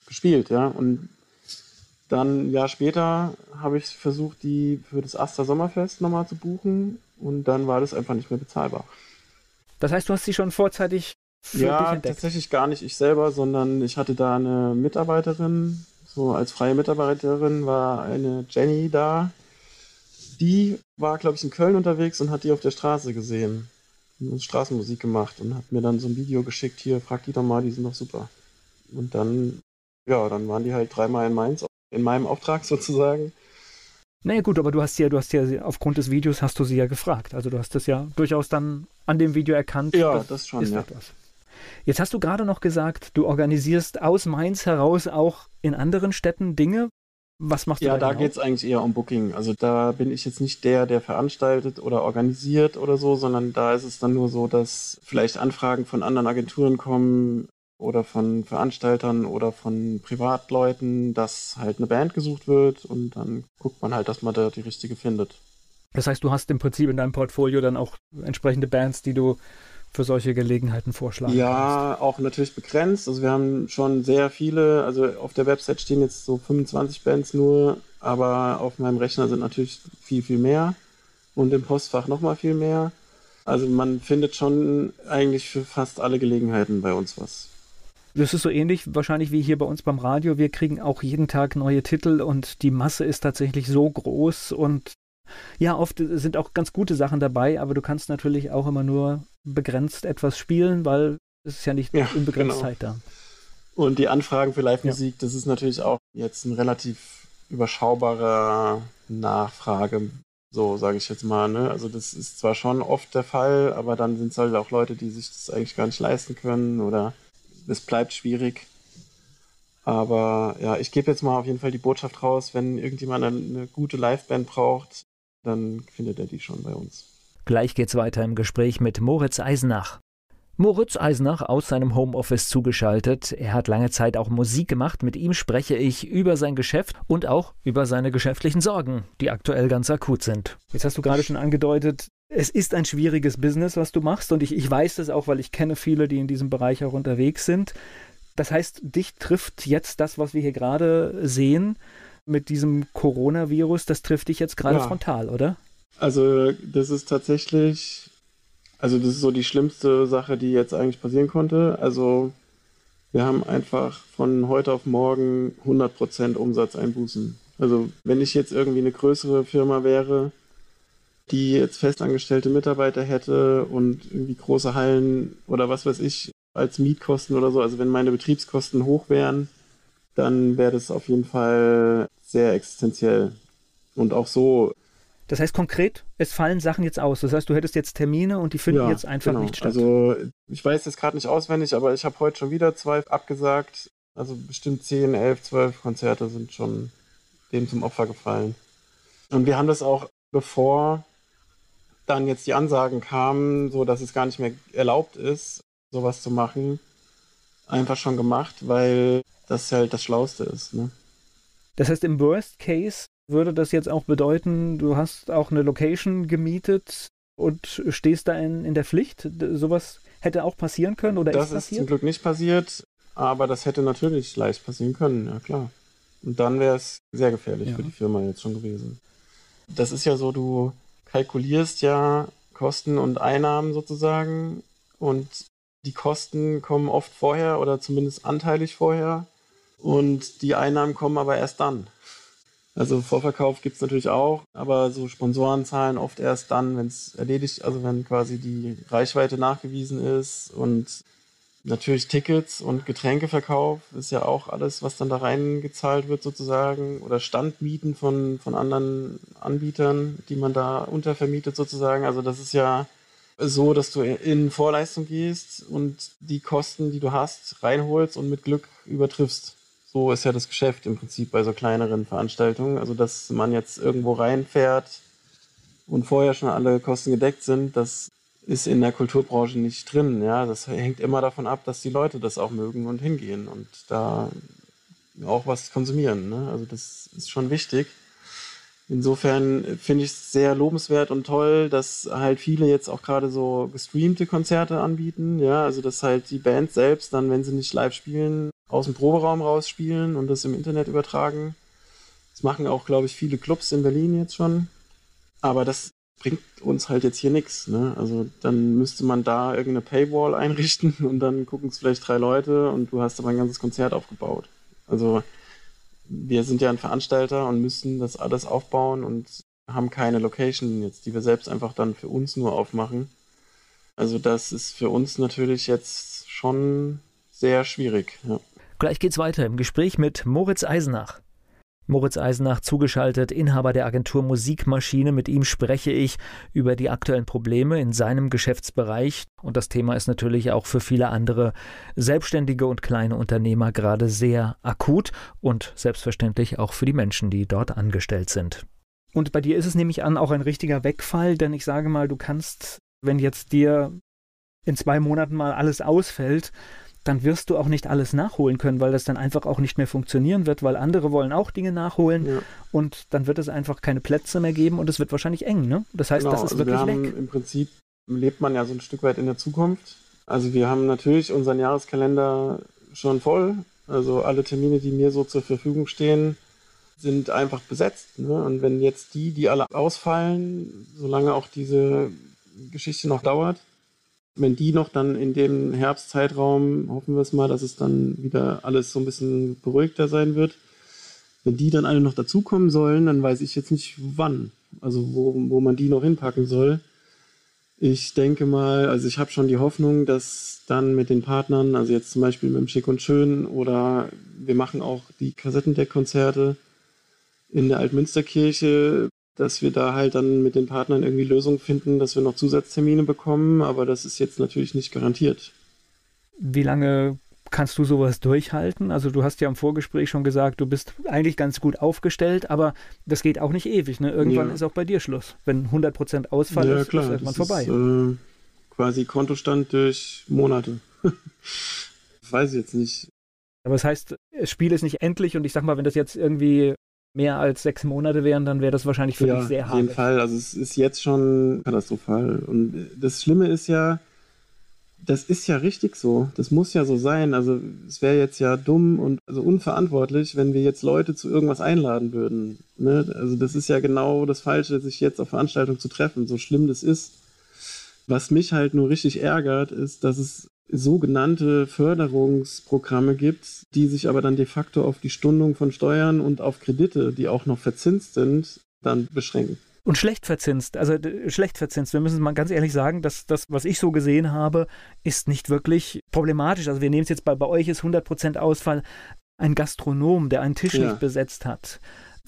gespielt. Ja, und dann ein Jahr später habe ich versucht, die für das Aster Sommerfest nochmal zu buchen und dann war das einfach nicht mehr bezahlbar. Das heißt, du hast sie schon vorzeitig ja, tatsächlich gar nicht ich selber, sondern ich hatte da eine Mitarbeiterin, so als freie Mitarbeiterin war eine Jenny da. Die war, glaube ich, in Köln unterwegs und hat die auf der Straße gesehen. Und Straßenmusik gemacht und hat mir dann so ein Video geschickt, hier, frag die doch mal, die sind doch super. Und dann, ja, dann waren die halt dreimal in Mainz, in meinem Auftrag [LAUGHS] sozusagen. Naja gut, aber du hast ja, du hast ja aufgrund des Videos hast du sie ja gefragt. Also du hast das ja durchaus dann an dem Video erkannt. Ja, das, das schon, ja. Etwas. Jetzt hast du gerade noch gesagt, du organisierst aus Mainz heraus auch in anderen Städten Dinge. Was machst du ja, da? Ja, da geht es eigentlich eher um Booking. Also da bin ich jetzt nicht der, der veranstaltet oder organisiert oder so, sondern da ist es dann nur so, dass vielleicht Anfragen von anderen Agenturen kommen oder von Veranstaltern oder von Privatleuten, dass halt eine Band gesucht wird und dann guckt man halt, dass man da die richtige findet. Das heißt, du hast im Prinzip in deinem Portfolio dann auch entsprechende Bands, die du für solche Gelegenheiten vorschlagen Ja, kannst. auch natürlich begrenzt. Also wir haben schon sehr viele, also auf der Website stehen jetzt so 25 Bands nur, aber auf meinem Rechner sind natürlich viel, viel mehr und im Postfach nochmal viel mehr. Also man findet schon eigentlich für fast alle Gelegenheiten bei uns was. Das ist so ähnlich wahrscheinlich wie hier bei uns beim Radio. Wir kriegen auch jeden Tag neue Titel und die Masse ist tatsächlich so groß und ja, oft sind auch ganz gute Sachen dabei, aber du kannst natürlich auch immer nur begrenzt etwas spielen, weil es ist ja nicht ja, unbegrenzt genau. Zeit da. Und die Anfragen für Live-Musik, ja. das ist natürlich auch jetzt ein relativ überschaubarer Nachfrage so, sage ich jetzt mal. Ne? Also das ist zwar schon oft der Fall, aber dann sind es halt auch Leute, die sich das eigentlich gar nicht leisten können oder es bleibt schwierig. Aber ja, ich gebe jetzt mal auf jeden Fall die Botschaft raus, wenn irgendjemand eine gute Liveband braucht, dann findet er die schon bei uns. Gleich geht's weiter im Gespräch mit Moritz Eisenach. Moritz Eisenach aus seinem Homeoffice zugeschaltet. Er hat lange Zeit auch Musik gemacht. Mit ihm spreche ich über sein Geschäft und auch über seine geschäftlichen Sorgen, die aktuell ganz akut sind. Jetzt hast du gerade schon angedeutet, es ist ein schwieriges Business, was du machst. Und ich, ich weiß das auch, weil ich kenne viele, die in diesem Bereich auch unterwegs sind. Das heißt, dich trifft jetzt das, was wir hier gerade sehen mit diesem Coronavirus, das trifft dich jetzt gerade ja. frontal, oder? Also das ist tatsächlich also das ist so die schlimmste Sache, die jetzt eigentlich passieren konnte. Also wir haben einfach von heute auf morgen 100% Umsatzeinbußen. Also wenn ich jetzt irgendwie eine größere Firma wäre, die jetzt festangestellte Mitarbeiter hätte und irgendwie große Hallen oder was weiß ich als Mietkosten oder so, also wenn meine Betriebskosten hoch wären, dann wäre das auf jeden Fall sehr existenziell. Und auch so das heißt konkret, es fallen Sachen jetzt aus. Das heißt, du hättest jetzt Termine und die finden ja, jetzt einfach genau. nicht statt. Also ich weiß jetzt gerade nicht auswendig, aber ich habe heute schon wieder zwei abgesagt. Also bestimmt 10, 11, 12 Konzerte sind schon dem zum Opfer gefallen. Und wir haben das auch, bevor dann jetzt die Ansagen kamen, so dass es gar nicht mehr erlaubt ist, sowas zu machen, einfach schon gemacht, weil das halt das Schlauste ist. Ne? Das heißt, im Worst Case würde das jetzt auch bedeuten, du hast auch eine Location gemietet und stehst da in, in der Pflicht? Sowas hätte auch passieren können oder das ist passiert? Das ist zum Glück nicht passiert, aber das hätte natürlich leicht passieren können, ja klar. Und dann wäre es sehr gefährlich ja. für die Firma jetzt schon gewesen. Das ist ja so, du kalkulierst ja Kosten und Einnahmen sozusagen und die Kosten kommen oft vorher oder zumindest anteilig vorher und die Einnahmen kommen aber erst dann. Also Vorverkauf gibt es natürlich auch, aber so Sponsoren zahlen oft erst dann, wenn es erledigt, also wenn quasi die Reichweite nachgewiesen ist und natürlich Tickets und Getränkeverkauf ist ja auch alles, was dann da reingezahlt wird sozusagen oder Standmieten von, von anderen Anbietern, die man da untervermietet sozusagen. Also das ist ja so, dass du in Vorleistung gehst und die Kosten, die du hast, reinholst und mit Glück übertriffst so ist ja das Geschäft im Prinzip bei so kleineren Veranstaltungen. Also, dass man jetzt irgendwo reinfährt und vorher schon alle Kosten gedeckt sind, das ist in der Kulturbranche nicht drin. Ja, das hängt immer davon ab, dass die Leute das auch mögen und hingehen und da auch was konsumieren. Ne? Also, das ist schon wichtig. Insofern finde ich es sehr lobenswert und toll, dass halt viele jetzt auch gerade so gestreamte Konzerte anbieten. Ja, also dass halt die Band selbst dann, wenn sie nicht live spielen, aus dem Proberaum rausspielen und das im Internet übertragen. Das machen auch, glaube ich, viele Clubs in Berlin jetzt schon. Aber das bringt uns halt jetzt hier nichts. Ne? Also dann müsste man da irgendeine Paywall einrichten [LAUGHS] und dann gucken es vielleicht drei Leute und du hast aber ein ganzes Konzert aufgebaut. Also wir sind ja ein Veranstalter und müssen das alles aufbauen und haben keine Location jetzt, die wir selbst einfach dann für uns nur aufmachen. Also das ist für uns natürlich jetzt schon sehr schwierig. Ja. Gleich geht's weiter im Gespräch mit Moritz Eisenach. Moritz Eisenach zugeschaltet, Inhaber der Agentur Musikmaschine. Mit ihm spreche ich über die aktuellen Probleme in seinem Geschäftsbereich. Und das Thema ist natürlich auch für viele andere Selbstständige und kleine Unternehmer gerade sehr akut und selbstverständlich auch für die Menschen, die dort angestellt sind. Und bei dir ist es nämlich an auch ein richtiger Wegfall, denn ich sage mal, du kannst, wenn jetzt dir in zwei Monaten mal alles ausfällt, dann wirst du auch nicht alles nachholen können, weil das dann einfach auch nicht mehr funktionieren wird, weil andere wollen auch Dinge nachholen ja. und dann wird es einfach keine Plätze mehr geben und es wird wahrscheinlich eng. Ne? Das heißt, genau, das ist also wirklich wir haben weg. Im Prinzip lebt man ja so ein Stück weit in der Zukunft. Also wir haben natürlich unseren Jahreskalender schon voll. Also alle Termine, die mir so zur Verfügung stehen, sind einfach besetzt. Ne? Und wenn jetzt die, die alle ausfallen, solange auch diese Geschichte noch dauert, wenn die noch dann in dem Herbstzeitraum, hoffen wir es mal, dass es dann wieder alles so ein bisschen beruhigter sein wird, wenn die dann alle noch dazukommen sollen, dann weiß ich jetzt nicht wann, also wo, wo man die noch hinpacken soll. Ich denke mal, also ich habe schon die Hoffnung, dass dann mit den Partnern, also jetzt zum Beispiel mit dem Schick und Schön oder wir machen auch die Kassettendeckkonzerte in der Altmünsterkirche, dass wir da halt dann mit den Partnern irgendwie Lösungen finden, dass wir noch Zusatztermine bekommen, aber das ist jetzt natürlich nicht garantiert. Wie lange kannst du sowas durchhalten? Also du hast ja im Vorgespräch schon gesagt, du bist eigentlich ganz gut aufgestellt, aber das geht auch nicht ewig. Ne? Irgendwann ja. ist auch bei dir Schluss. Wenn 100% Ausfall ja, ist, klar, ist irgendwann vorbei. Ist, äh, quasi Kontostand durch Monate. [LAUGHS] Weiß ich jetzt nicht. Aber das heißt, das Spiel ist nicht endlich und ich sag mal, wenn das jetzt irgendwie mehr als sechs Monate wären, dann wäre das wahrscheinlich für ja, dich sehr hart. Auf jeden Fall. Also es ist jetzt schon katastrophal. Und das Schlimme ist ja, das ist ja richtig so. Das muss ja so sein. Also es wäre jetzt ja dumm und also unverantwortlich, wenn wir jetzt Leute zu irgendwas einladen würden. Ne? Also das ist ja genau das Falsche, sich jetzt auf Veranstaltungen zu treffen, so schlimm das ist. Was mich halt nur richtig ärgert, ist, dass es sogenannte Förderungsprogramme gibt, die sich aber dann de facto auf die Stundung von Steuern und auf Kredite, die auch noch verzinst sind, dann beschränken. Und schlecht verzinst, also schlecht verzinst. Wir müssen mal ganz ehrlich sagen, dass das, was ich so gesehen habe, ist nicht wirklich problematisch. Also wir nehmen es jetzt bei, bei euch ist 100% Ausfall. Ein Gastronom, der einen Tisch ja. nicht besetzt hat,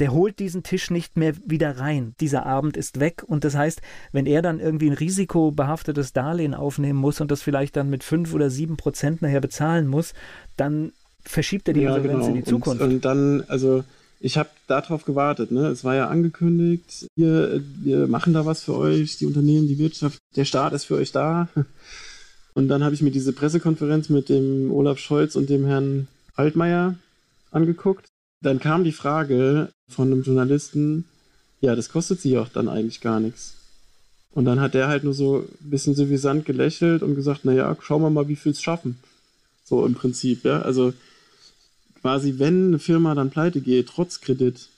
der holt diesen Tisch nicht mehr wieder rein. Dieser Abend ist weg und das heißt, wenn er dann irgendwie ein risikobehaftetes Darlehen aufnehmen muss und das vielleicht dann mit fünf oder sieben Prozent nachher bezahlen muss, dann verschiebt er die ja, Insolvenz genau. in die Zukunft. Und, und dann, also ich habe darauf gewartet. Ne? Es war ja angekündigt, wir, wir machen da was für euch, die Unternehmen, die Wirtschaft, der Staat ist für euch da. [LAUGHS] Und dann habe ich mir diese Pressekonferenz mit dem Olaf Scholz und dem Herrn Altmaier angeguckt. Dann kam die Frage von einem Journalisten, ja, das kostet sie auch dann eigentlich gar nichts. Und dann hat der halt nur so ein bisschen suffisant gelächelt und gesagt, naja, schauen wir mal, wie viel es schaffen. So im Prinzip, ja. Also quasi, wenn eine Firma dann pleite geht, trotz Kredit,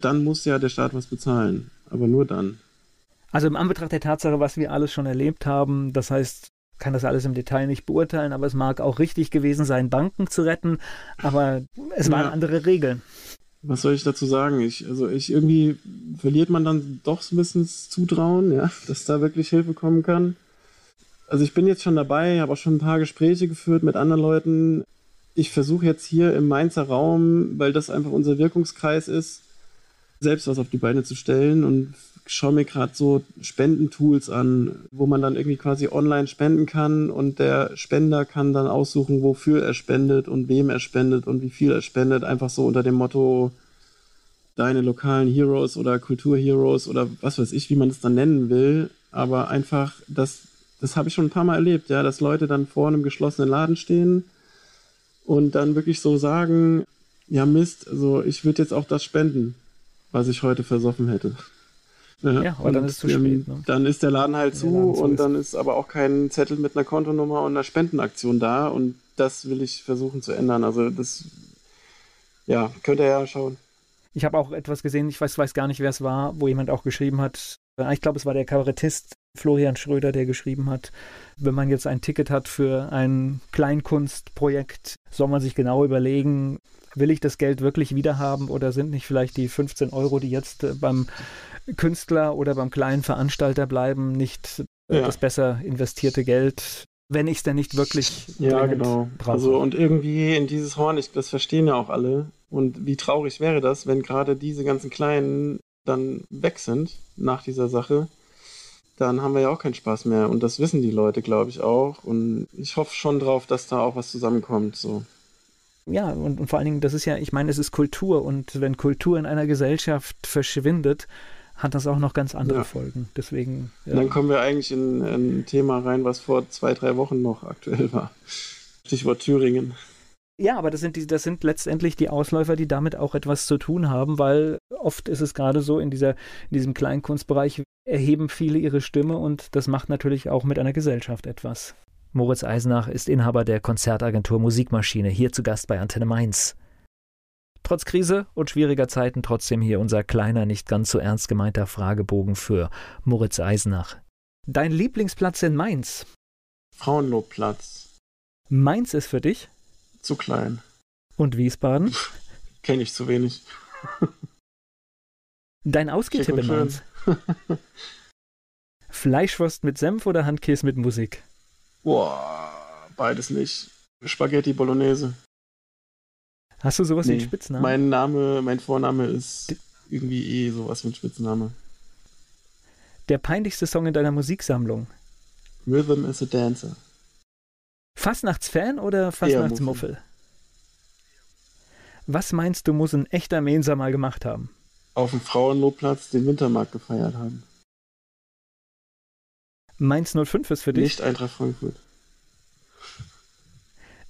dann muss ja der Staat was bezahlen. Aber nur dann. Also im Anbetracht der Tatsache, was wir alles schon erlebt haben, das heißt, kann das alles im Detail nicht beurteilen, aber es mag auch richtig gewesen sein, Banken zu retten, aber es waren ja. andere Regeln. Was soll ich dazu sagen? Ich, also ich irgendwie verliert man dann doch so ein bisschen das Zutrauen, ja, dass da wirklich Hilfe kommen kann. Also ich bin jetzt schon dabei, habe auch schon ein paar Gespräche geführt mit anderen Leuten ich versuche jetzt hier im Mainzer Raum, weil das einfach unser Wirkungskreis ist, selbst was auf die Beine zu stellen und schaue mir gerade so Spendentools an, wo man dann irgendwie quasi online spenden kann und der Spender kann dann aussuchen, wofür er spendet und wem er spendet und wie viel er spendet, einfach so unter dem Motto deine lokalen Heroes oder Kulturheroes oder was weiß ich, wie man es dann nennen will, aber einfach das das habe ich schon ein paar Mal erlebt, ja, dass Leute dann vor einem geschlossenen Laden stehen und dann wirklich so sagen, ja Mist, also ich würde jetzt auch das spenden, was ich heute versoffen hätte. Ja, ja aber dann ist es zu spät. Ne? Dann ist der Laden halt zu Laden und ist. dann ist aber auch kein Zettel mit einer Kontonummer und einer Spendenaktion da und das will ich versuchen zu ändern. Also das, ja, könnt ihr ja schauen. Ich habe auch etwas gesehen, ich weiß, weiß gar nicht, wer es war, wo jemand auch geschrieben hat, ich glaube, es war der Kabarettist Florian Schröder, der geschrieben hat, wenn man jetzt ein Ticket hat für ein Kleinkunstprojekt, soll man sich genau überlegen, will ich das Geld wirklich wiederhaben oder sind nicht vielleicht die 15 Euro, die jetzt äh, beim Künstler oder beim kleinen Veranstalter bleiben, nicht äh, ja. das besser investierte Geld, wenn ich es denn nicht wirklich ja genau brauche. also und irgendwie in dieses Horn ich, das verstehen ja auch alle und wie traurig wäre das wenn gerade diese ganzen kleinen dann weg sind nach dieser Sache dann haben wir ja auch keinen Spaß mehr. Und das wissen die Leute, glaube ich, auch. Und ich hoffe schon drauf, dass da auch was zusammenkommt. So. Ja, und, und vor allen Dingen, das ist ja, ich meine, es ist Kultur. Und wenn Kultur in einer Gesellschaft verschwindet, hat das auch noch ganz andere ja. Folgen. Deswegen. Ja. Dann kommen wir eigentlich in, in ein Thema rein, was vor zwei, drei Wochen noch aktuell war. Stichwort Thüringen. Ja, aber das sind, die, das sind letztendlich die Ausläufer, die damit auch etwas zu tun haben, weil oft ist es gerade so in, dieser, in diesem Kleinkunstbereich, erheben viele ihre Stimme und das macht natürlich auch mit einer Gesellschaft etwas. Moritz Eisenach ist Inhaber der Konzertagentur Musikmaschine, hier zu Gast bei Antenne Mainz. Trotz Krise und schwieriger Zeiten trotzdem hier unser kleiner, nicht ganz so ernst gemeinter Fragebogen für Moritz Eisenach. Dein Lieblingsplatz in Mainz? Frauenlobplatz. Mainz ist für dich? Zu klein. Und Wiesbaden? Kenne ich zu wenig. [LAUGHS] Dein Ausgehtipp in Mainz? [LAUGHS] Fleischwurst mit Senf oder Handkäse mit Musik? Boah, beides nicht. Spaghetti Bolognese. Hast du sowas nee, wie einen Spitznamen? Mein Name, mein Vorname ist irgendwie eh sowas wie ein Spitzname. Der peinlichste Song in deiner Musiksammlung? Rhythm is a Dancer. Fastnachtsfan oder Fastnachtsmuffel? Was meinst du, muss ein echter Mensa mal gemacht haben? Auf dem Frauenlobplatz den Wintermarkt gefeiert haben. Mainz 05 ist für dich? Nicht Eintracht Frankfurt.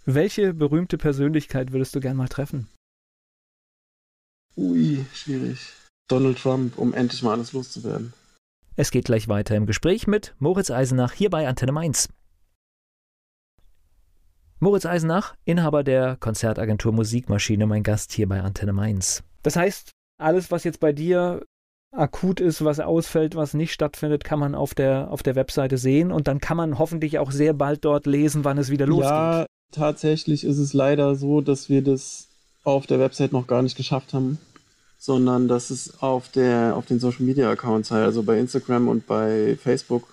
Welche berühmte Persönlichkeit würdest du gern mal treffen? Ui, schwierig. Donald Trump, um endlich mal alles loszuwerden. Es geht gleich weiter im Gespräch mit Moritz Eisenach hier bei Antenne Mainz. Moritz Eisenach, Inhaber der Konzertagentur Musikmaschine, mein Gast hier bei Antenne Mainz. Das heißt, alles, was jetzt bei dir akut ist, was ausfällt, was nicht stattfindet, kann man auf der, auf der Webseite sehen und dann kann man hoffentlich auch sehr bald dort lesen, wann es wieder losgeht. Ja, tatsächlich ist es leider so, dass wir das auf der Website noch gar nicht geschafft haben, sondern dass es auf, der, auf den Social Media Accounts halt, also bei Instagram und bei Facebook,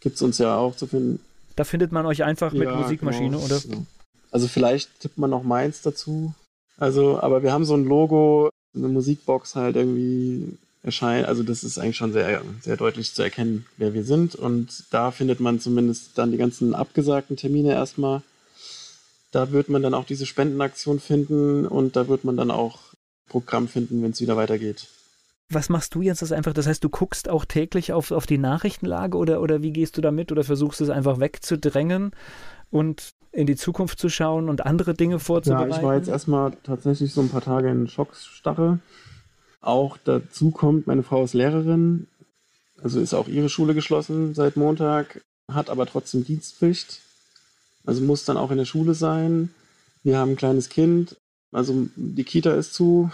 gibt es uns ja auch zu finden. Da findet man euch einfach mit ja, Musikmaschine, genau. oder? Also vielleicht tippt man noch meins dazu. Also, aber wir haben so ein Logo, eine Musikbox halt irgendwie erscheint. Also das ist eigentlich schon sehr, sehr deutlich zu erkennen, wer wir sind. Und da findet man zumindest dann die ganzen abgesagten Termine erstmal. Da wird man dann auch diese Spendenaktion finden und da wird man dann auch Programm finden, wenn es wieder weitergeht. Was machst du jetzt das einfach? Das heißt, du guckst auch täglich auf, auf die Nachrichtenlage oder, oder wie gehst du damit oder versuchst es einfach wegzudrängen und in die Zukunft zu schauen und andere Dinge vorzubereiten? Ja, ich war jetzt erstmal tatsächlich so ein paar Tage in Schockstarre. Auch dazu kommt, meine Frau ist Lehrerin, also ist auch ihre Schule geschlossen seit Montag, hat aber trotzdem Dienstpflicht. Also muss dann auch in der Schule sein. Wir haben ein kleines Kind, also die Kita ist zu.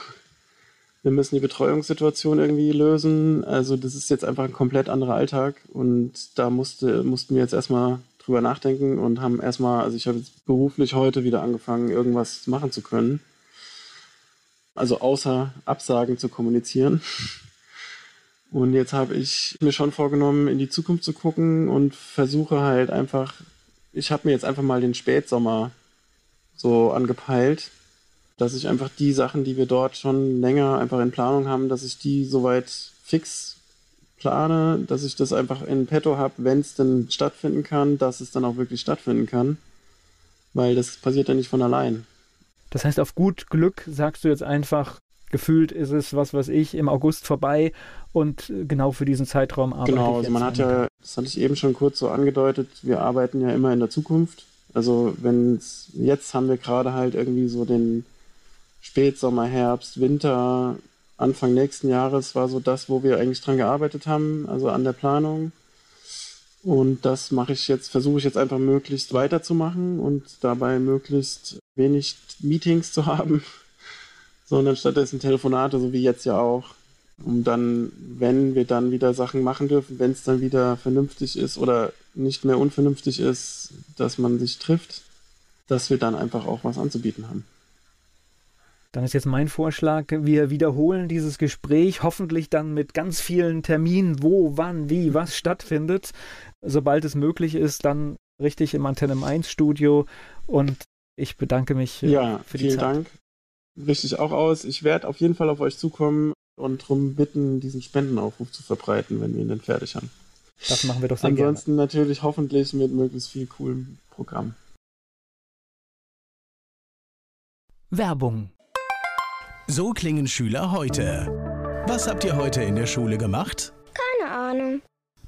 Wir müssen die Betreuungssituation irgendwie lösen. Also das ist jetzt einfach ein komplett anderer Alltag und da musste, mussten wir jetzt erstmal drüber nachdenken und haben erstmal, also ich habe jetzt beruflich heute wieder angefangen, irgendwas machen zu können. Also außer Absagen zu kommunizieren. Und jetzt habe ich mir schon vorgenommen, in die Zukunft zu gucken und versuche halt einfach ich habe mir jetzt einfach mal den Spätsommer so angepeilt, dass ich einfach die Sachen, die wir dort schon länger einfach in Planung haben, dass ich die soweit fix plane, dass ich das einfach in petto habe, wenn es denn stattfinden kann, dass es dann auch wirklich stattfinden kann. Weil das passiert ja nicht von allein. Das heißt, auf gut Glück sagst du jetzt einfach, gefühlt ist es, was weiß ich, im August vorbei und genau für diesen Zeitraum arbeite Genau, also man hat ja, das hatte ich eben schon kurz so angedeutet, wir arbeiten ja immer in der Zukunft. Also wenn jetzt haben wir gerade halt irgendwie so den Spätsommer, Herbst, Winter, Anfang nächsten Jahres war so das, wo wir eigentlich dran gearbeitet haben, also an der Planung. Und das mache ich jetzt, versuche ich jetzt einfach möglichst weiterzumachen und dabei möglichst wenig Meetings zu [LAUGHS] haben, sondern stattdessen Telefonate, so wie jetzt ja auch, um dann, wenn wir dann wieder Sachen machen dürfen, wenn es dann wieder vernünftig ist oder nicht mehr unvernünftig ist, dass man sich trifft, dass wir dann einfach auch was anzubieten haben. Dann ist jetzt mein Vorschlag, wir wiederholen dieses Gespräch, hoffentlich dann mit ganz vielen Terminen, wo, wann, wie, was stattfindet. Sobald es möglich ist, dann richtig im Antenne 1 Studio. Und ich bedanke mich äh, ja, für die Zeit. Ja, vielen Dank richtig auch aus. Ich werde auf jeden Fall auf euch zukommen und darum bitten, diesen Spendenaufruf zu verbreiten, wenn wir ihn dann fertig haben. Das machen wir doch sehr Ansonsten gerne. natürlich hoffentlich mit möglichst viel coolem Programm. Werbung. So klingen Schüler heute. Was habt ihr heute in der Schule gemacht? Keine Ahnung.